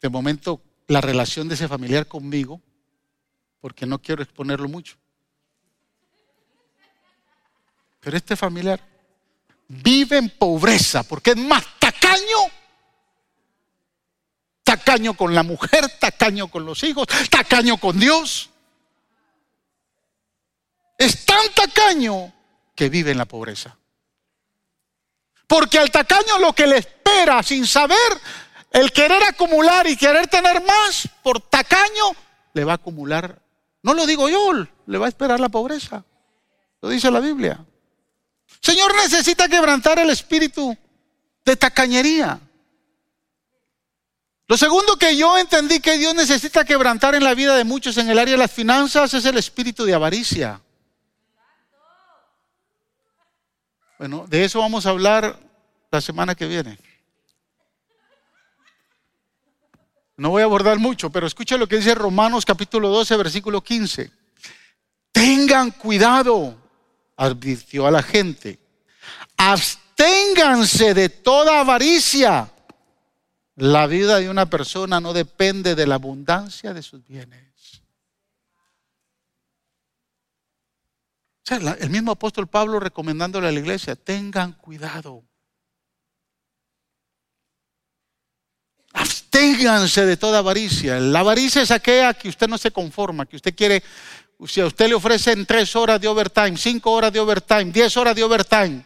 de momento la relación de ese familiar conmigo, porque no quiero exponerlo mucho. Pero este familiar vive en pobreza porque es más tacaño tacaño. Con la mujer, tacaño con los hijos, tacaño con Dios. Es tan tacaño que vive en la pobreza. Porque al tacaño lo que le espera sin saber, el querer acumular y querer tener más, por tacaño, le va a acumular. No lo digo yo, le va a esperar la pobreza. Lo dice la Biblia. Señor necesita quebrantar el espíritu de tacañería. Lo segundo que yo entendí que Dios necesita quebrantar en la vida de muchos en el área de las finanzas es el espíritu de avaricia. Bueno, de eso vamos a hablar la semana que viene. No voy a abordar mucho, pero escucha lo que dice Romanos capítulo 12, versículo 15. Tengan cuidado, advirtió a la gente. Absténganse de toda avaricia. La vida de una persona no depende de la abundancia de sus bienes. El mismo apóstol Pablo recomendándole a la iglesia, tengan cuidado. Absténganse de toda avaricia. La avaricia es aquella que usted no se conforma, que usted quiere, si a usted le ofrecen tres horas de overtime, cinco horas de overtime, diez horas de overtime,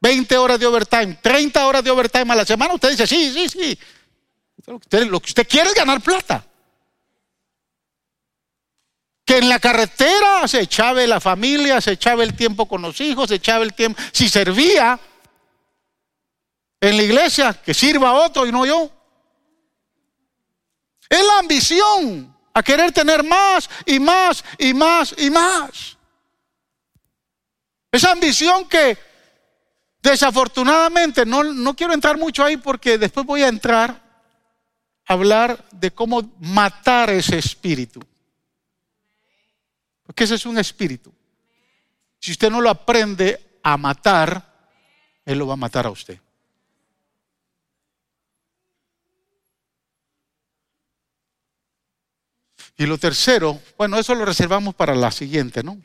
veinte horas de overtime, treinta horas de overtime a la semana, usted dice, sí, sí, sí. lo que usted quiere es ganar plata. Que en la carretera se echaba la familia, se echaba el tiempo con los hijos, se echaba el tiempo. Si servía en la iglesia, que sirva otro y no yo. Es la ambición a querer tener más y más y más y más. Esa ambición que desafortunadamente, no, no quiero entrar mucho ahí porque después voy a entrar a hablar de cómo matar ese espíritu. Porque ese es un espíritu. Si usted no lo aprende a matar, Él lo va a matar a usted. Y lo tercero, bueno, eso lo reservamos para la siguiente, ¿no?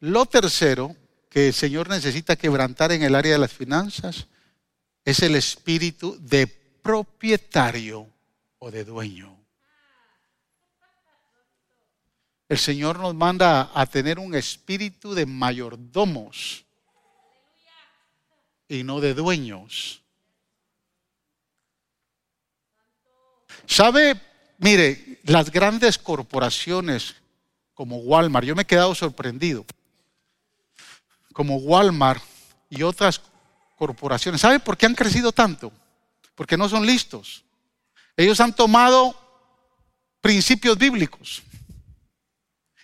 Lo tercero que el Señor necesita quebrantar en el área de las finanzas es el espíritu de propietario o de dueño. El Señor nos manda a tener un espíritu de mayordomos y no de dueños. ¿Sabe Mire, las grandes corporaciones como Walmart, yo me he quedado sorprendido, como Walmart y otras corporaciones, ¿sabe por qué han crecido tanto? Porque no son listos. Ellos han tomado principios bíblicos.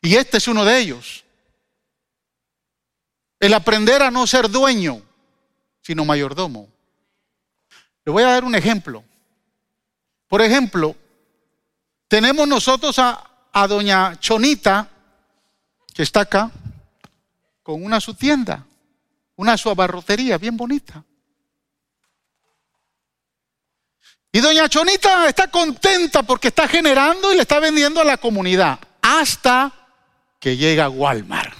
Y este es uno de ellos. El aprender a no ser dueño, sino mayordomo. Le voy a dar un ejemplo. Por ejemplo, tenemos nosotros a, doña Chonita, que está acá, con una su tienda, una su abarrotería bien bonita. Y doña Chonita está contenta porque está generando y le está vendiendo a la comunidad hasta que llega Walmart.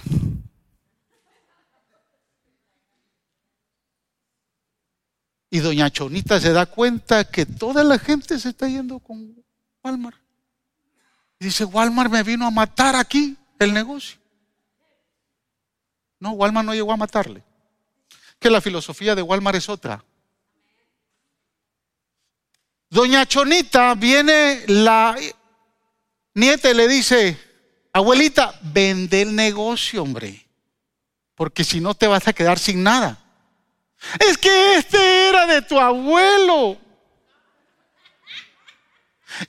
Y doña Chonita se da cuenta que toda la gente se está yendo con Walmart. Y dice, Walmart me vino a matar aquí el negocio. No, Walmart no llegó a matarle. Que la filosofía de Walmart es otra. Doña Chonita viene la nieta y le dice, abuelita, vende el negocio, hombre, porque si no te vas a quedar sin nada. Es que este era de tu abuelo.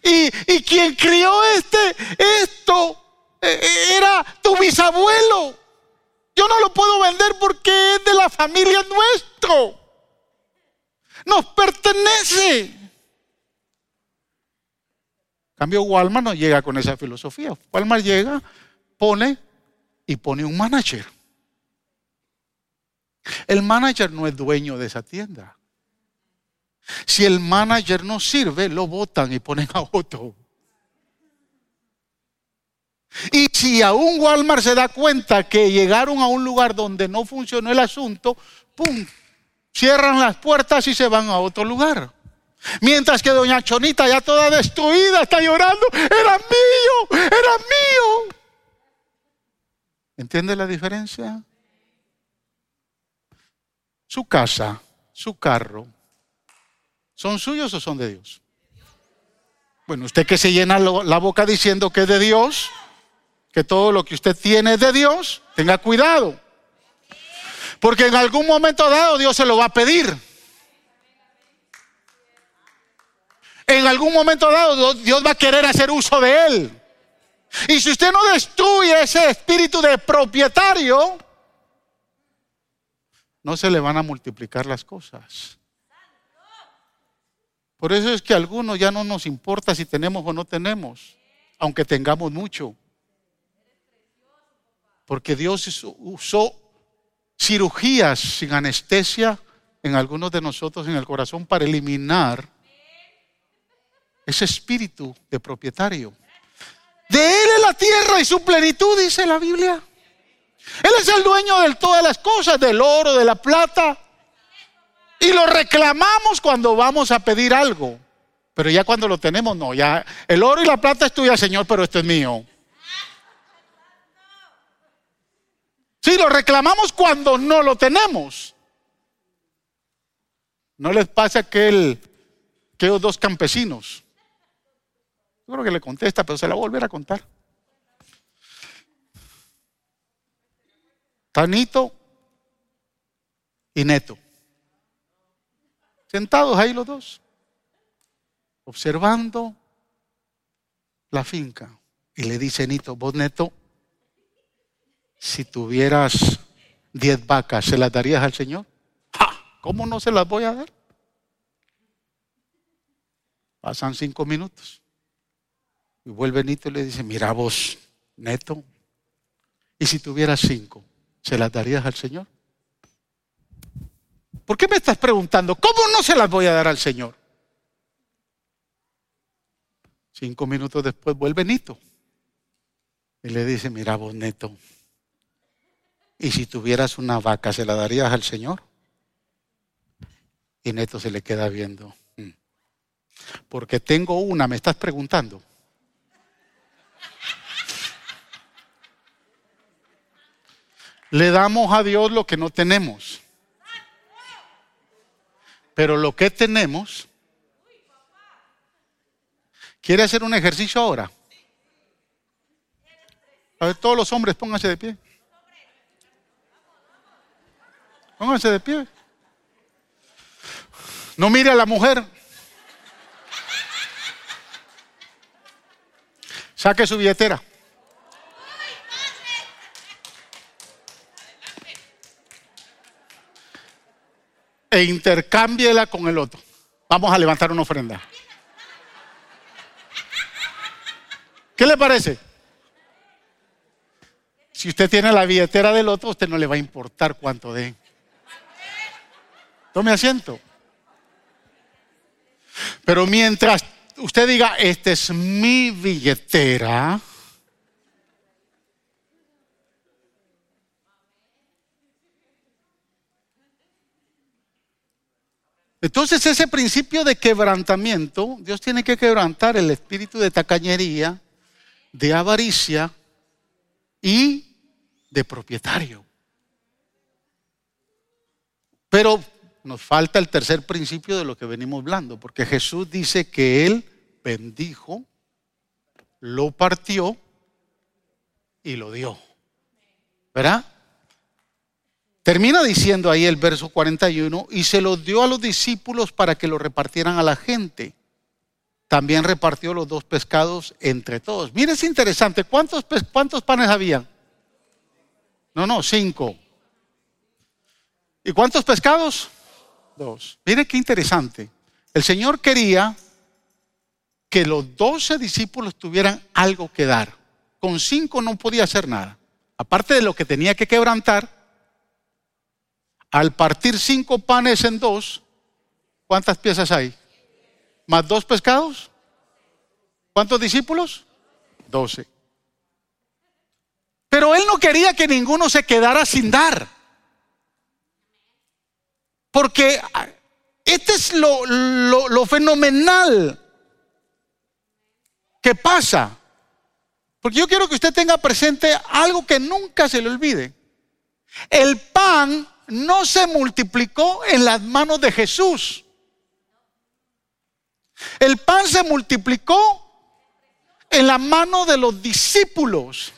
Y, quien crió este, esto, eh, eh, era tu bisabuelo. Yo no lo puedo vender porque es de la familia nuestro. Nos pertenece. Cambio, Walmart no llega con esa filosofía. Walmart llega, pone y pone un manager. El manager no es dueño de esa tienda. Si el manager no sirve, lo votan y ponen a otro. Y si aún Walmart se da cuenta que llegaron a un lugar donde no funcionó el asunto, ¡pum! cierran las puertas y se van a otro lugar. Mientras que doña Chonita ya toda destruida está llorando, era mío, era mío. ¿Entiende la diferencia? Su casa, su carro, ¿son suyos o son de Dios? Bueno, usted que se llena la boca diciendo que es de Dios, que todo lo que usted tiene es de Dios, tenga cuidado. Porque en algún momento dado Dios se lo va a pedir. En algún momento dado Dios va a querer hacer uso de él. Y si usted no destruye ese espíritu de propietario, no se le van a multiplicar las cosas. Por eso es que a algunos ya no nos importa si tenemos o no tenemos, aunque tengamos mucho. Porque Dios usó cirugías sin anestesia en algunos de nosotros en el corazón para eliminar ese espíritu de propietario. De Él es la tierra y su plenitud, dice la Biblia. Él es el dueño de todas las cosas, del oro, de la plata. Y lo reclamamos cuando vamos a pedir algo. Pero ya cuando lo tenemos, no, ya el oro y la plata es tuya, Señor, pero esto es mío. Sí, lo reclamamos cuando no lo tenemos. No les pasa aquel, aquellos dos campesinos. Creo que le contesta, pero se la voy a volver a contar. Tanito y Neto. Sentados ahí los dos, observando la finca. Y le dice Nito, vos Neto, si tuvieras diez vacas, ¿se las darías al Señor? ¿Cómo no se las voy a dar? Pasan cinco minutos. Y vuelve Nito y le dice, mira vos, Neto, y si tuvieras cinco, ¿se las darías al Señor? ¿Por qué me estás preguntando? ¿Cómo no se las voy a dar al Señor? Cinco minutos después vuelve Nito y le dice, mira vos, Neto, y si tuvieras una vaca, ¿se la darías al Señor? Y Neto se le queda viendo. Mm. Porque tengo una, me estás preguntando. Le damos a Dios lo que no tenemos. Pero lo que tenemos, ¿quiere hacer un ejercicio ahora? A ver, todos los hombres pónganse de pie. Pónganse de pie. No mire a la mujer. Saque su billetera. E intercámbiela con el otro. Vamos a levantar una ofrenda. ¿Qué le parece? Si usted tiene la billetera del otro, usted no le va a importar cuánto den. Tome asiento. Pero mientras usted diga, esta es mi billetera, Entonces ese principio de quebrantamiento, Dios tiene que quebrantar el espíritu de tacañería, de avaricia y de propietario. Pero nos falta el tercer principio de lo que venimos hablando, porque Jesús dice que Él bendijo, lo partió y lo dio. ¿Verdad? Termina diciendo ahí el verso 41, y se lo dio a los discípulos para que lo repartieran a la gente. También repartió los dos pescados entre todos. Mire, es interesante, ¿cuántos, cuántos panes había? No, no, cinco. ¿Y cuántos pescados? Dos. Mire qué interesante. El Señor quería que los doce discípulos tuvieran algo que dar. Con cinco no podía hacer nada. Aparte de lo que tenía que quebrantar, al partir cinco panes en dos, ¿cuántas piezas hay? ¿Más dos pescados? ¿Cuántos discípulos? Doce. Pero él no quería que ninguno se quedara sin dar. Porque este es lo, lo fenomenal que pasa. Porque yo quiero que usted tenga presente algo que nunca se le olvide. El pan no se multiplicó en las manos de Jesús. El pan se multiplicó en la mano de los discípulos.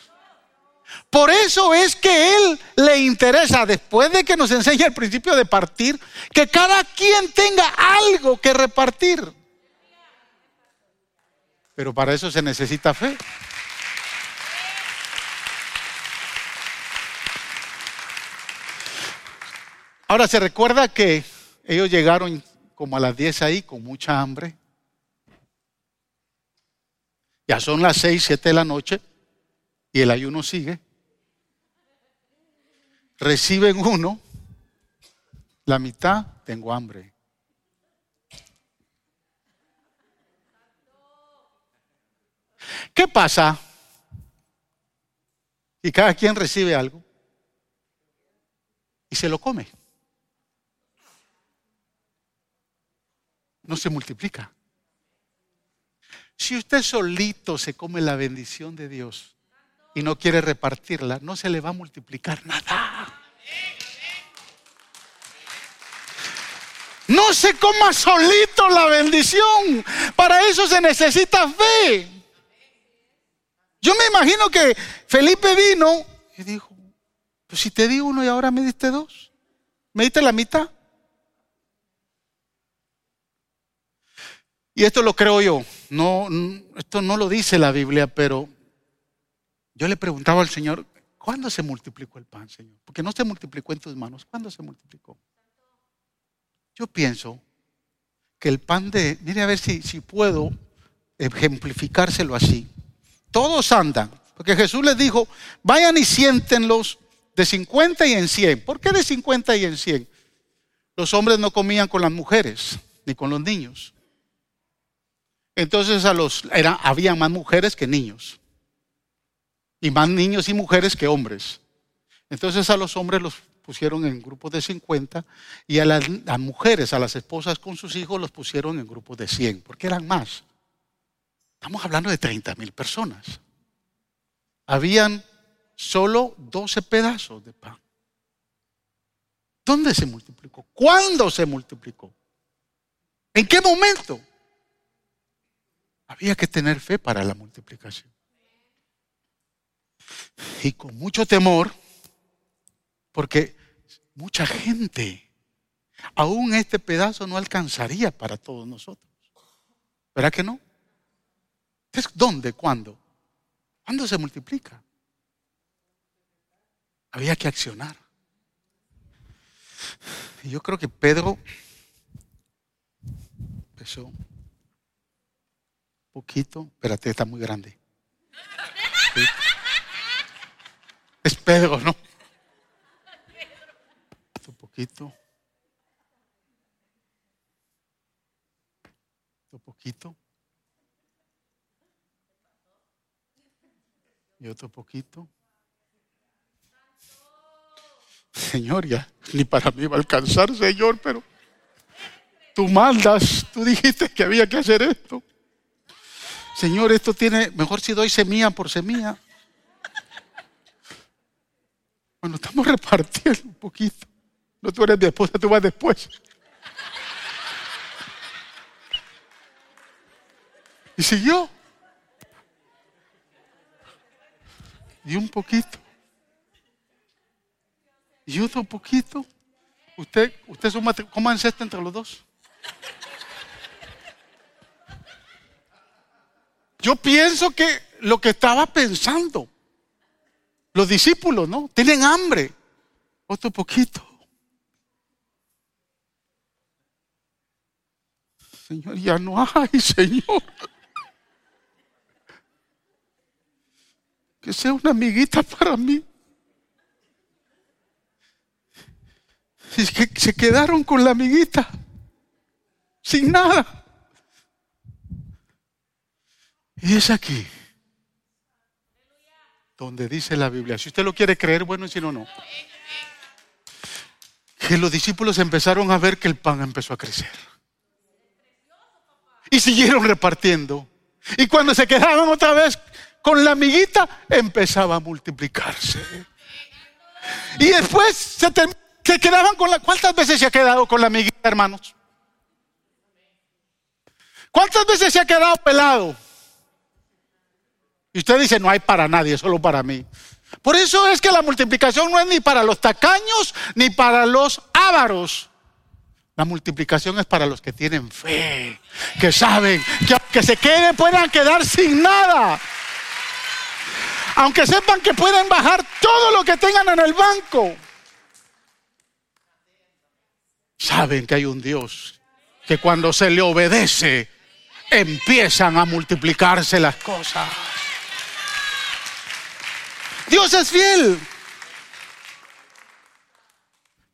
Por eso es que Él le interesa, después de que nos enseñe el principio de partir, que cada quien tenga algo que repartir. Pero para eso se necesita fe. Ahora se recuerda que ellos llegaron como a las 10 ahí con mucha hambre. Ya son las 6, 7 de la noche y el ayuno sigue. Reciben uno, la mitad, tengo hambre. ¿Qué pasa? Y cada quien recibe algo y se lo come. No se multiplica. Si usted solito se come la bendición de Dios y no quiere repartirla, no se le va a multiplicar nada. No se coma solito la bendición. Para eso se necesita fe. Yo me imagino que Felipe vino y dijo, pues si te di uno y ahora me diste dos, me diste la mitad. Y esto lo creo yo. No, esto no lo dice la Biblia, pero yo le preguntaba al Señor, ¿cuándo se multiplicó el pan, Señor? Porque no se multiplicó en tus manos. ¿Cuándo se multiplicó? Yo pienso que el pan de, mire a ver si, si puedo ejemplificárselo así. Todos andan, porque Jesús les dijo, vayan y siéntenlos de 50 y en 100. ¿Por qué de 50 y en 100? Los hombres no comían con las mujeres ni con los niños. Entonces a los, era, había más mujeres que niños. Y más niños y mujeres que hombres. Entonces a los hombres los pusieron en grupos de 50 y a las, mujeres, a las esposas con sus hijos, los pusieron en grupos de 100, porque eran más. Estamos hablando de 30 mil personas. Habían solo 12 pedazos de pan. ¿Dónde se multiplicó? ¿Cuándo se multiplicó? ¿En qué momento? Había que tener fe para la multiplicación. Y con mucho temor, porque mucha gente, aún este pedazo no alcanzaría para todos nosotros. ¿Verdad que no? ¿Es dónde? ¿Cuándo? ¿Cuándo se multiplica? Había que accionar. Y yo creo que Pedro empezó Poquito. Espérate, está muy grande. Es Pedro, ¿no? Un poquito. Un poquito. Y otro poquito. Señor, ya ni para mí va a alcanzar, Señor, pero tú mandas, tú dijiste que había que hacer esto. Señor, esto tiene, mejor si doy semilla por semilla. Bueno, estamos repartiendo un poquito. No tú eres mi esposa, tú vas después. Y siguió. Y un poquito. Y otro poquito. Usted, usted cómanse esto entre los dos. Yo pienso que lo que estaba pensando, los discípulos, ¿no? Tienen hambre. Otro poquito. Señor, ya no hay, Señor. Que sea una amiguita para mí. Es que se quedaron con la amiguita, sin nada. Y es aquí donde dice la Biblia. Si usted lo quiere creer, bueno, y si no, no. que los discípulos empezaron a ver que el pan empezó a crecer. Y siguieron repartiendo. Y cuando se quedaban otra vez con la amiguita, empezaba a multiplicarse. Y después se, quedaban con la... ¿Cuántas veces se ha quedado con la amiguita, hermanos? ¿Cuántas veces se ha quedado pelado? Y usted dice, no hay para nadie, solo para mí. Por eso es que la multiplicación no es ni para los tacaños ni para los ávaros. La multiplicación es para los que tienen fe, que saben que aunque se queden puedan quedar sin nada. Aunque sepan que pueden bajar todo lo que tengan en el banco. Saben que hay un Dios que cuando se le obedece empiezan a multiplicarse las cosas. Dios es fiel.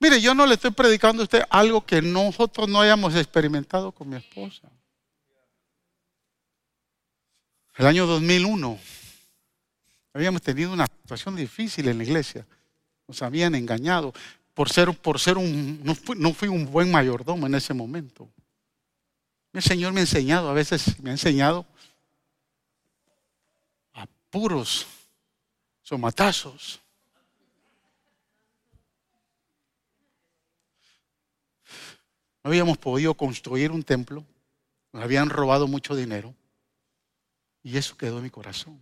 Mire, yo no le estoy predicando a usted algo que nosotros no hayamos experimentado con mi esposa. El año 2001 habíamos tenido una situación difícil en la iglesia. Nos habían engañado por ser, por ser un, no fui, no fui un buen mayordomo en ese momento. El Señor me ha enseñado, a veces me ha enseñado a puros somatazos. No habíamos podido construir un templo, nos habían robado mucho dinero y eso quedó en mi corazón.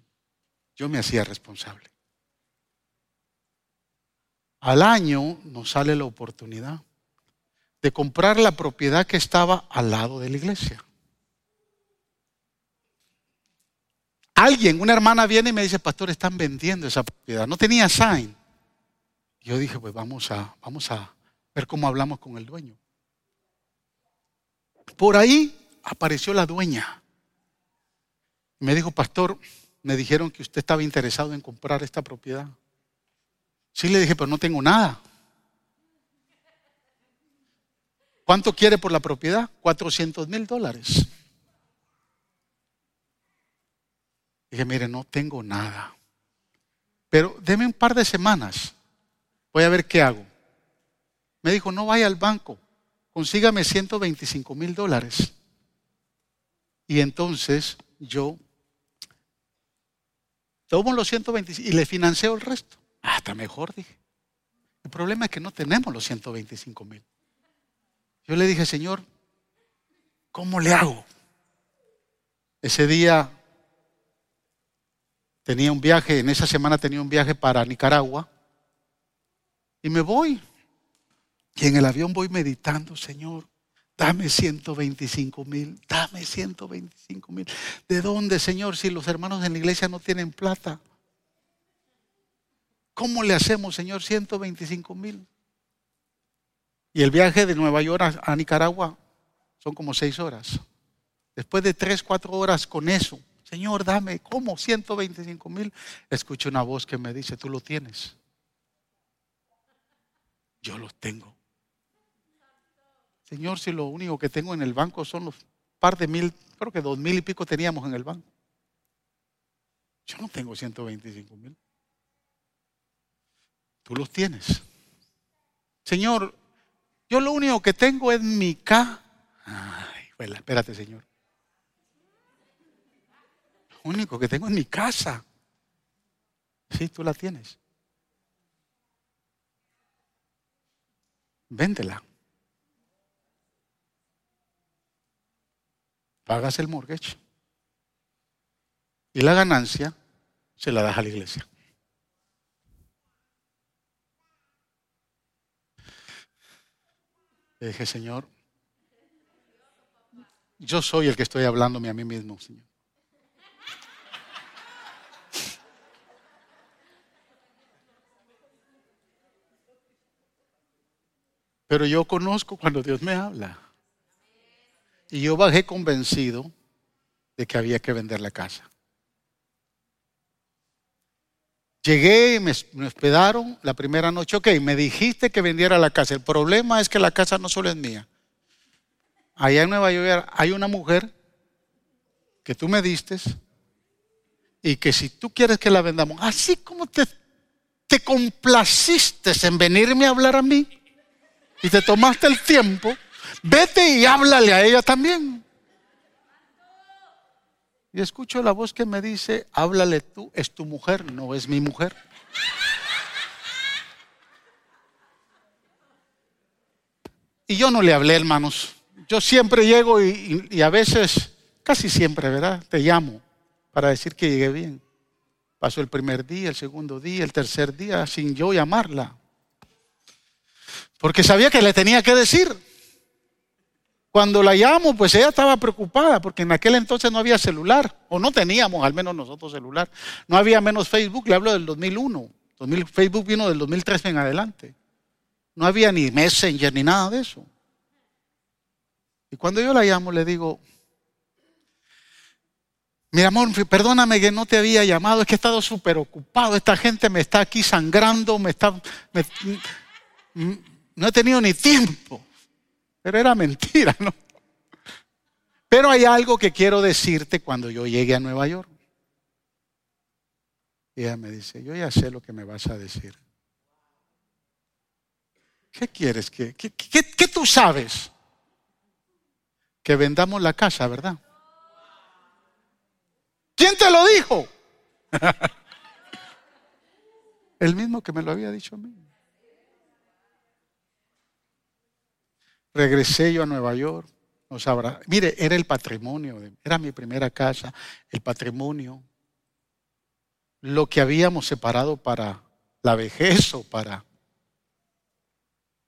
Yo me hacía responsable. Al año nos sale la oportunidad de comprar la propiedad que estaba al lado de la iglesia. Alguien, una hermana viene y me dice, pastor, están vendiendo esa propiedad. No tenía sign. Yo dije, pues vamos a, vamos a ver cómo hablamos con el dueño. Por ahí apareció la dueña. Me dijo, pastor, me dijeron que usted estaba interesado en comprar esta propiedad. Sí, le dije, pero no tengo nada. ¿Cuánto quiere por la propiedad? 400 mil dólares. Dije, mire, no tengo nada. Pero deme un par de semanas. Voy a ver qué hago. Me dijo, no vaya al banco. Consígame 125 mil dólares. Y entonces yo tomo los 125 y le financio el resto. Está mejor, dije. El problema es que no tenemos los 125 mil. Yo le dije, Señor, ¿cómo le hago? Ese día tenía un viaje, en esa semana tenía un viaje para Nicaragua y me voy. Y en el avión voy meditando, Señor, dame 125 mil, dame 125 mil. ¿De dónde, Señor, si los hermanos en la iglesia no tienen plata? ¿Cómo le hacemos, Señor, 125 mil? Y el viaje de Nueva York a, Nicaragua son como seis horas. Después de tres, cuatro horas con eso, Señor, dame, ¿cómo? 125 mil. Escucho una voz que me dice, tú lo tienes. Yo lo tengo. Señor, si lo único que tengo en el banco son los par de mil, creo que dos mil y pico teníamos en el banco. Yo no tengo 125 mil. Tú los tienes. Señor, yo lo único que tengo es mi K. Ay, espérate, Señor único que tengo en mi casa. Sí, tú la tienes. Véndela. Pagas el mortgage. Y la ganancia se la das a la iglesia. Le dije, Señor, yo soy el que estoy hablándome a mí mismo, Señor. Pero yo conozco cuando Dios me habla. Y yo bajé convencido de que había que vender la casa. Llegué y me, hospedaron la primera noche. Ok, me dijiste que vendiera la casa. El problema es que la casa no solo es mía. Allá en Nueva York hay una mujer que tú me diste y que si tú quieres que la vendamos, así como te, te complaciste en venirme a hablar a mí, y te tomaste el tiempo, vete y háblale a ella también. Y escucho la voz que me dice, háblale tú, es tu mujer, no es mi mujer. Y yo no le hablé, hermanos. Yo siempre llego y, a veces, casi siempre, ¿verdad? Te llamo para decir que llegué bien. Pasó el primer día, el segundo día, el tercer día, sin yo llamarla. Porque sabía que le tenía que decir. Cuando la llamo, pues ella estaba preocupada porque en aquel entonces no había celular, o no teníamos al menos nosotros celular. No había menos Facebook, le hablo del 2001. Facebook vino del 2003 en adelante. No había ni Messenger ni nada de eso. Y cuando yo la llamo, le digo, mi amor, perdóname que no te había llamado, es que he estado súper ocupado, esta gente me está aquí sangrando, me está... no he tenido ni tiempo. Pero era mentira, ¿no? Pero hay algo que quiero decirte cuando yo llegue a Nueva York. Y ella me dice, yo ya sé lo que me vas a decir. ¿Qué quieres? que qué tú sabes? Que vendamos la casa, ¿verdad? ¿Quién te lo dijo? *laughs* El mismo que me lo había dicho a mí. Regresé yo a Nueva York. No sabrá. Mire, era el patrimonio, era mi primera casa, el patrimonio. Lo que habíamos separado para la vejez o para,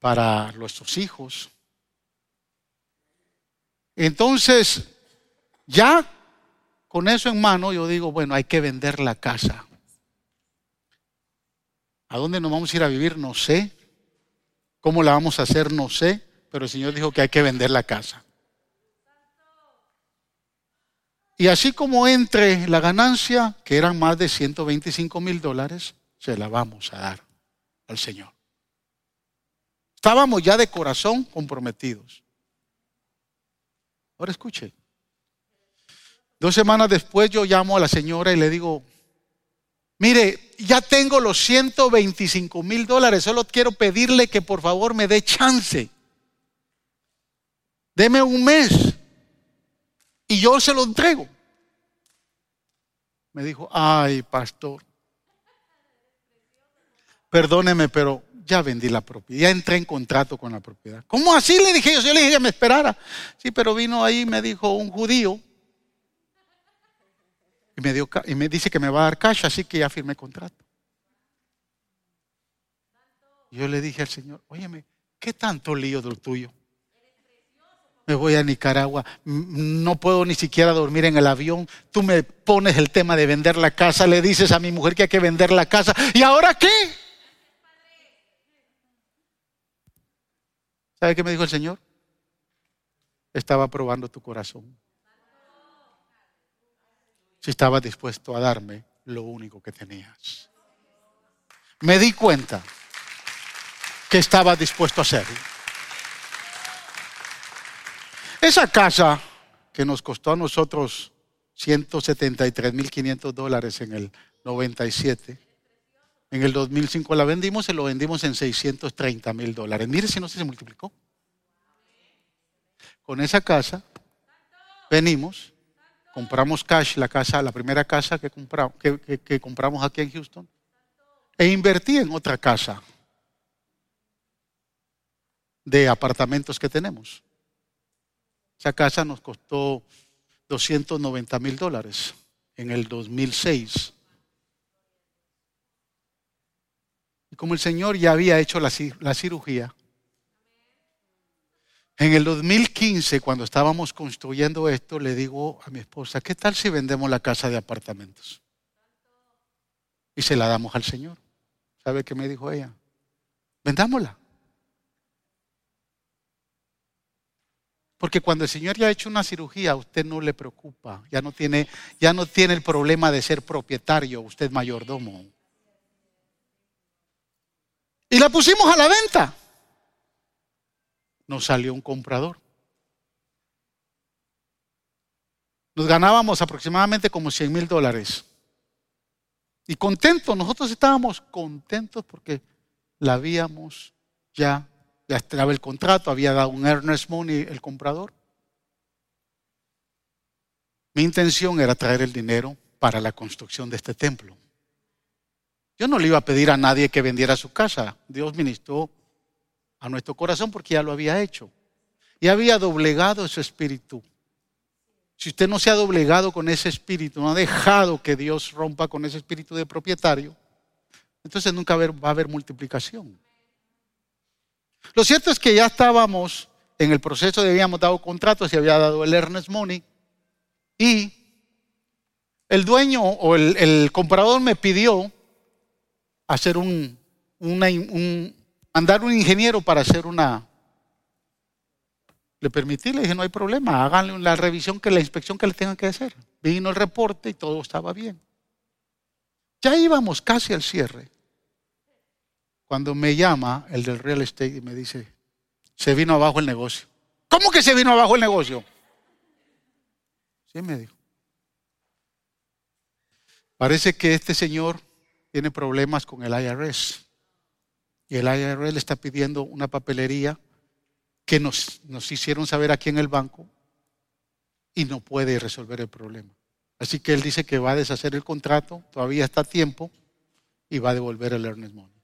para nuestros hijos. Entonces, ya con eso en mano, yo digo, bueno, hay que vender la casa. ¿A dónde nos vamos a ir a vivir? No sé. ¿Cómo la vamos a hacer? No sé pero el Señor dijo que hay que vender la casa. Y así como entre la ganancia, que eran más de 125 mil dólares, se la vamos a dar al Señor. Estábamos ya de corazón comprometidos. Ahora escuche. Dos semanas después yo llamo a la señora y le digo, mire, ya tengo los 125 mil dólares, solo quiero pedirle que por favor me dé chance. Deme un mes y yo se lo entrego. Me dijo, ay, pastor, perdóneme, pero ya vendí la propiedad, ya entré en contrato con la propiedad. ¿Cómo así? Le dije yo, yo le dije que me esperara. Sí, pero vino ahí, me dijo un judío, y me, dio, y me dice que me va a dar cash, así que ya firmé contrato. Yo le dije al Señor, óyeme, ¿qué tanto lío del tuyo? Me voy a Nicaragua, no puedo ni siquiera dormir en el avión, tú me pones el tema de vender la casa, le dices a mi mujer que hay que vender la casa, ¿y ahora qué? ¿Sabe qué me dijo el Señor? Estaba probando tu corazón. Si estabas dispuesto a darme lo único que tenías. Me di cuenta que estaba dispuesto a hacerlo. Esa casa que nos costó a nosotros 173.500 dólares en el 97, en el 2005 la vendimos y lo vendimos en 630 mil dólares. Mire si no se multiplicó. Con esa casa venimos, compramos cash la casa, la primera casa que compramos, que compramos aquí en Houston, e invertí en otra casa de apartamentos que tenemos. Esa casa nos costó 290 mil dólares en el 2006. Y como el Señor ya había hecho la, cirugía, en el 2015, cuando estábamos construyendo esto, le digo a mi esposa, ¿qué tal si vendemos la casa de apartamentos? Y se la damos al Señor. ¿Sabe qué me dijo ella? Vendámosla. Porque cuando el Señor ya ha hecho una cirugía, a usted no le preocupa, ya no tiene, ya no tiene el problema de ser propietario, usted mayordomo. Y la pusimos a la venta. Nos salió un comprador. Nos ganábamos aproximadamente como 100 mil dólares. Y contentos, nosotros estábamos contentos porque la habíamos ya ya estaba el contrato, había dado un earnest money el comprador. Mi intención era traer el dinero para la construcción de este templo. Yo no le iba a pedir a nadie que vendiera su casa. Dios ministró a nuestro corazón porque ya lo había hecho. Y había doblegado ese espíritu. Si usted no se ha doblegado con ese espíritu, no ha dejado que Dios rompa con ese espíritu de propietario, entonces nunca va a haber multiplicación. Lo cierto es que ya estábamos en el proceso de habíamos dado contratos, se había dado el earnest money y el dueño o el, comprador me pidió hacer un, un, mandar un ingeniero para hacer una. Le permití, le dije, no hay problema, háganle la revisión, que la inspección que le tengan que hacer. Vino el reporte y todo estaba bien. Ya íbamos casi al cierre. Cuando me llama el del real estate y me dice, se vino abajo el negocio. ¿Cómo que se vino abajo el negocio? Sí, me dijo. Parece que este señor tiene problemas con el IRS. Y el IRS le está pidiendo una papelería que nos, nos hicieron saber aquí en el banco y no puede resolver el problema. Así que él dice que va a deshacer el contrato, todavía está a tiempo, y va a devolver el earnest money.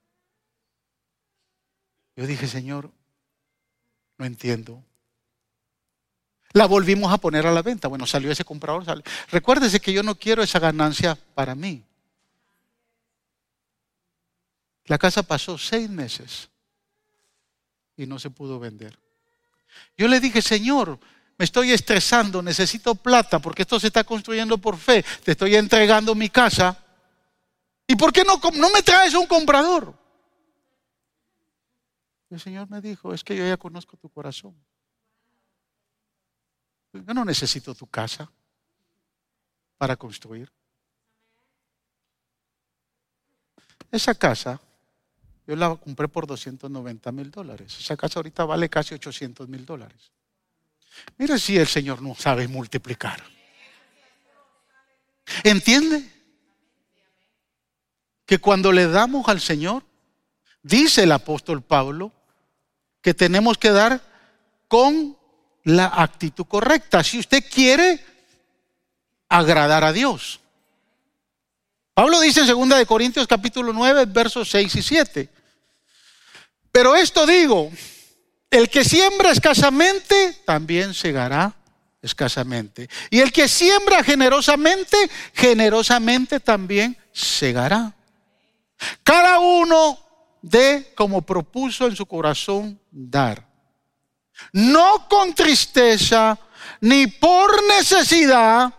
Yo dije, Señor, no entiendo. La volvimos a poner a la venta. Bueno, salió ese comprador. Recuérdese que yo no quiero esa ganancia para mí. La casa pasó seis meses y no se pudo vender. Yo le dije, Señor, me estoy estresando, necesito plata porque esto se está construyendo por fe. Te estoy entregando mi casa. ¿Y por qué no, no me traes un comprador? El Señor me dijo, es que yo ya conozco tu corazón. Yo no necesito tu casa para construir. Esa casa, yo la compré por 290 mil dólares. Esa casa ahorita vale casi 800 mil dólares. Mira si el Señor no sabe multiplicar. ¿Entiende? Que cuando le damos al Señor, dice el apóstol Pablo, que tenemos que dar con la actitud correcta. Si usted quiere agradar a Dios. Pablo dice en 2 de Corintios capítulo 9, versos 6 y 7. Pero esto digo, el que siembra escasamente, también segará escasamente. Y el que siembra generosamente, generosamente también segará. Cada uno de como propuso en su corazón dar no con tristeza, ni por necesidad,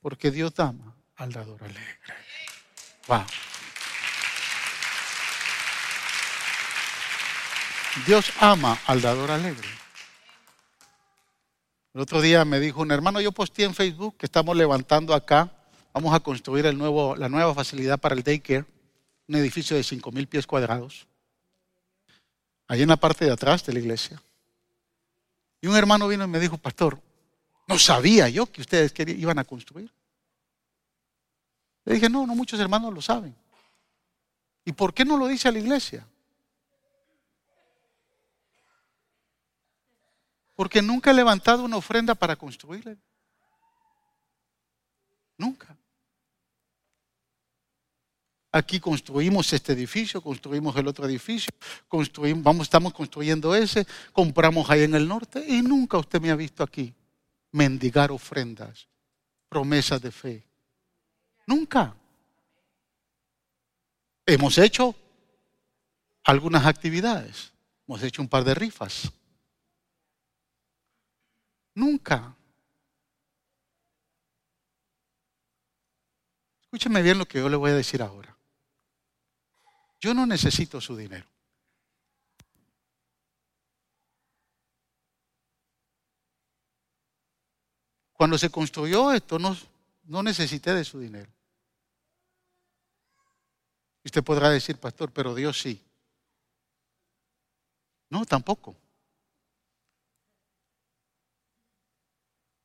porque Dios ama al dador alegre. Dios ama al dador alegre. El otro día me dijo un hermano, yo posté en Facebook que estamos levantando acá, vamos a construir el nuevo, la nueva facilidad para el daycare, un edificio de 5 mil pies cuadrados, allí en la parte de atrás de la iglesia. Y un hermano vino y me dijo, pastor, no sabía yo que ustedes iban a construir. Le dije, no, no muchos hermanos lo saben. ¿Y por qué no lo dice a la iglesia? Porque nunca he levantado una ofrenda para construirle. Nunca. Aquí construimos este edificio, construimos el otro edificio, construimos, vamos, estamos construyendo ese, compramos ahí en el norte y nunca usted me ha visto aquí mendigar ofrendas, promesas de fe. Nunca. Hemos hecho algunas actividades, hemos hecho un par de rifas. Nunca. Escúcheme bien lo que yo le voy a decir ahora. Yo no necesito su dinero. Cuando se construyó esto, no, no necesité de su dinero. usted podrá decir, pastor, pero Dios sí. No, tampoco.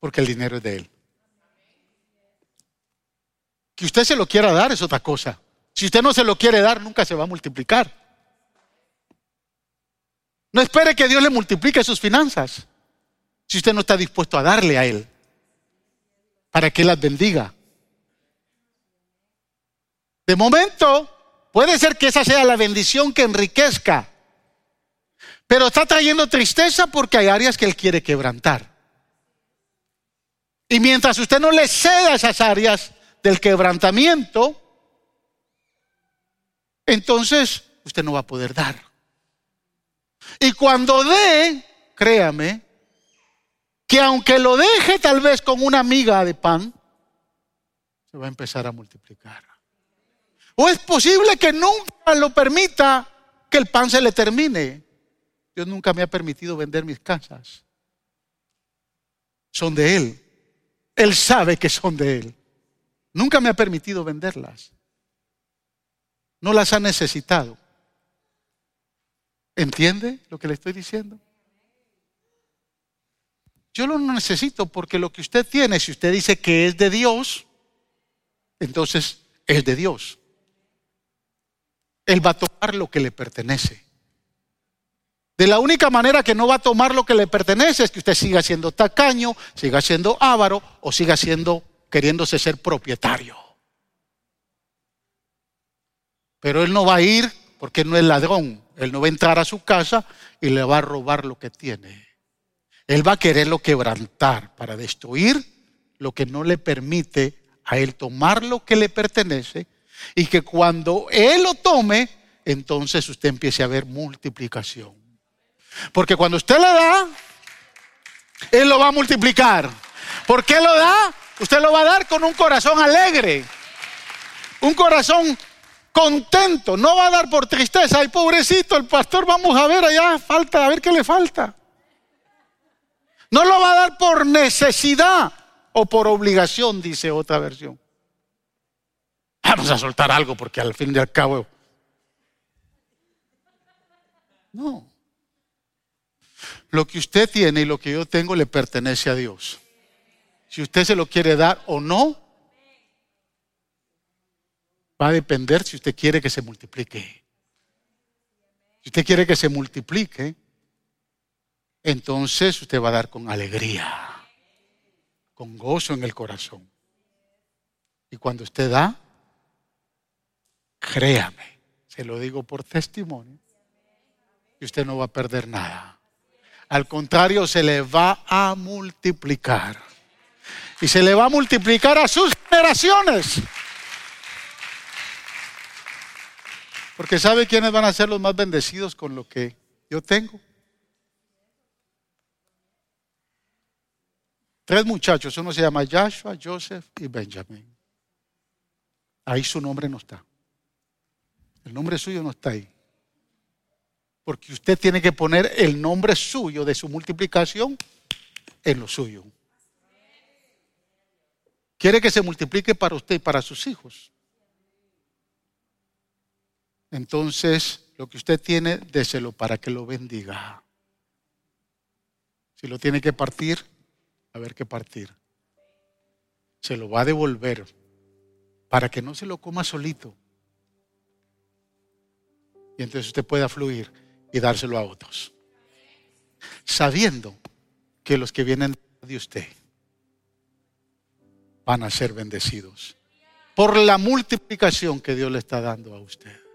Porque el dinero es de Él. Que usted se lo quiera dar es otra cosa. Si usted no se lo quiere dar, nunca se va a multiplicar. No espere que Dios le multiplique sus finanzas si usted no está dispuesto a darle a Él para que las bendiga. De momento, puede ser que esa sea la bendición que enriquezca, pero está trayendo tristeza porque hay áreas que Él quiere quebrantar. Y mientras usted no le ceda esas áreas del quebrantamiento, entonces usted no va a poder dar. Y cuando dé, créame, que aunque lo deje tal vez con una miga de pan, se va a empezar a multiplicar. O es posible que nunca lo permita que el pan se le termine. Dios nunca me ha permitido vender mis casas. Son de Él. Él sabe que son de Él. Nunca me ha permitido venderlas. No las ha necesitado. ¿Entiende lo que le estoy diciendo? Yo lo necesito porque lo que usted tiene, si usted dice que es de Dios, entonces es de Dios. Él va a tomar lo que le pertenece. De la única manera que no va a tomar lo que le pertenece es que usted siga siendo tacaño, siga siendo avaro o siga siendo queriéndose ser propietario. Pero él no va a ir porque no es ladrón. Él no va a entrar a su casa y le va a robar lo que tiene. Él va a quererlo quebrantar para destruir lo que no le permite a él tomar lo que le pertenece y que cuando él lo tome, entonces usted empiece a ver multiplicación. Porque cuando usted le da, él lo va a multiplicar. ¿Por qué lo da? Usted lo va a dar con un corazón alegre, un corazón contento, no va a dar por tristeza. Ay, pobrecito, el pastor, vamos a ver allá, falta, a ver qué le falta. No lo va a dar por necesidad o por obligación, dice otra versión. Vamos a soltar algo porque al fin y al cabo... No. Lo que usted tiene y lo que yo tengo le pertenece a Dios. Si usted se lo quiere dar o no, va a depender si usted quiere que se multiplique. Si usted quiere que se multiplique, entonces usted va a dar con alegría, con gozo en el corazón. Y cuando usted da, créame, se lo digo por testimonio, que usted no va a perder nada. Al contrario, se le va a multiplicar. Y se le va a multiplicar a sus generaciones. Porque ¿sabe quiénes van a ser los más bendecidos con lo que yo tengo? Tres muchachos, uno se llama Joshua, Joseph y Benjamin. Ahí su nombre no está. El nombre suyo no está ahí. Porque usted tiene que poner el nombre suyo de su multiplicación en lo suyo. Quiere que se multiplique para usted y para sus hijos. Entonces, lo que usted tiene, déselo para que lo bendiga. Si lo tiene que partir, a ver qué partir. Se lo va a devolver para que no se lo coma solito. Y entonces usted pueda fluir y dárselo a otros. Sabiendo que los que vienen de usted van a ser bendecidos por la multiplicación que Dios le está dando a usted.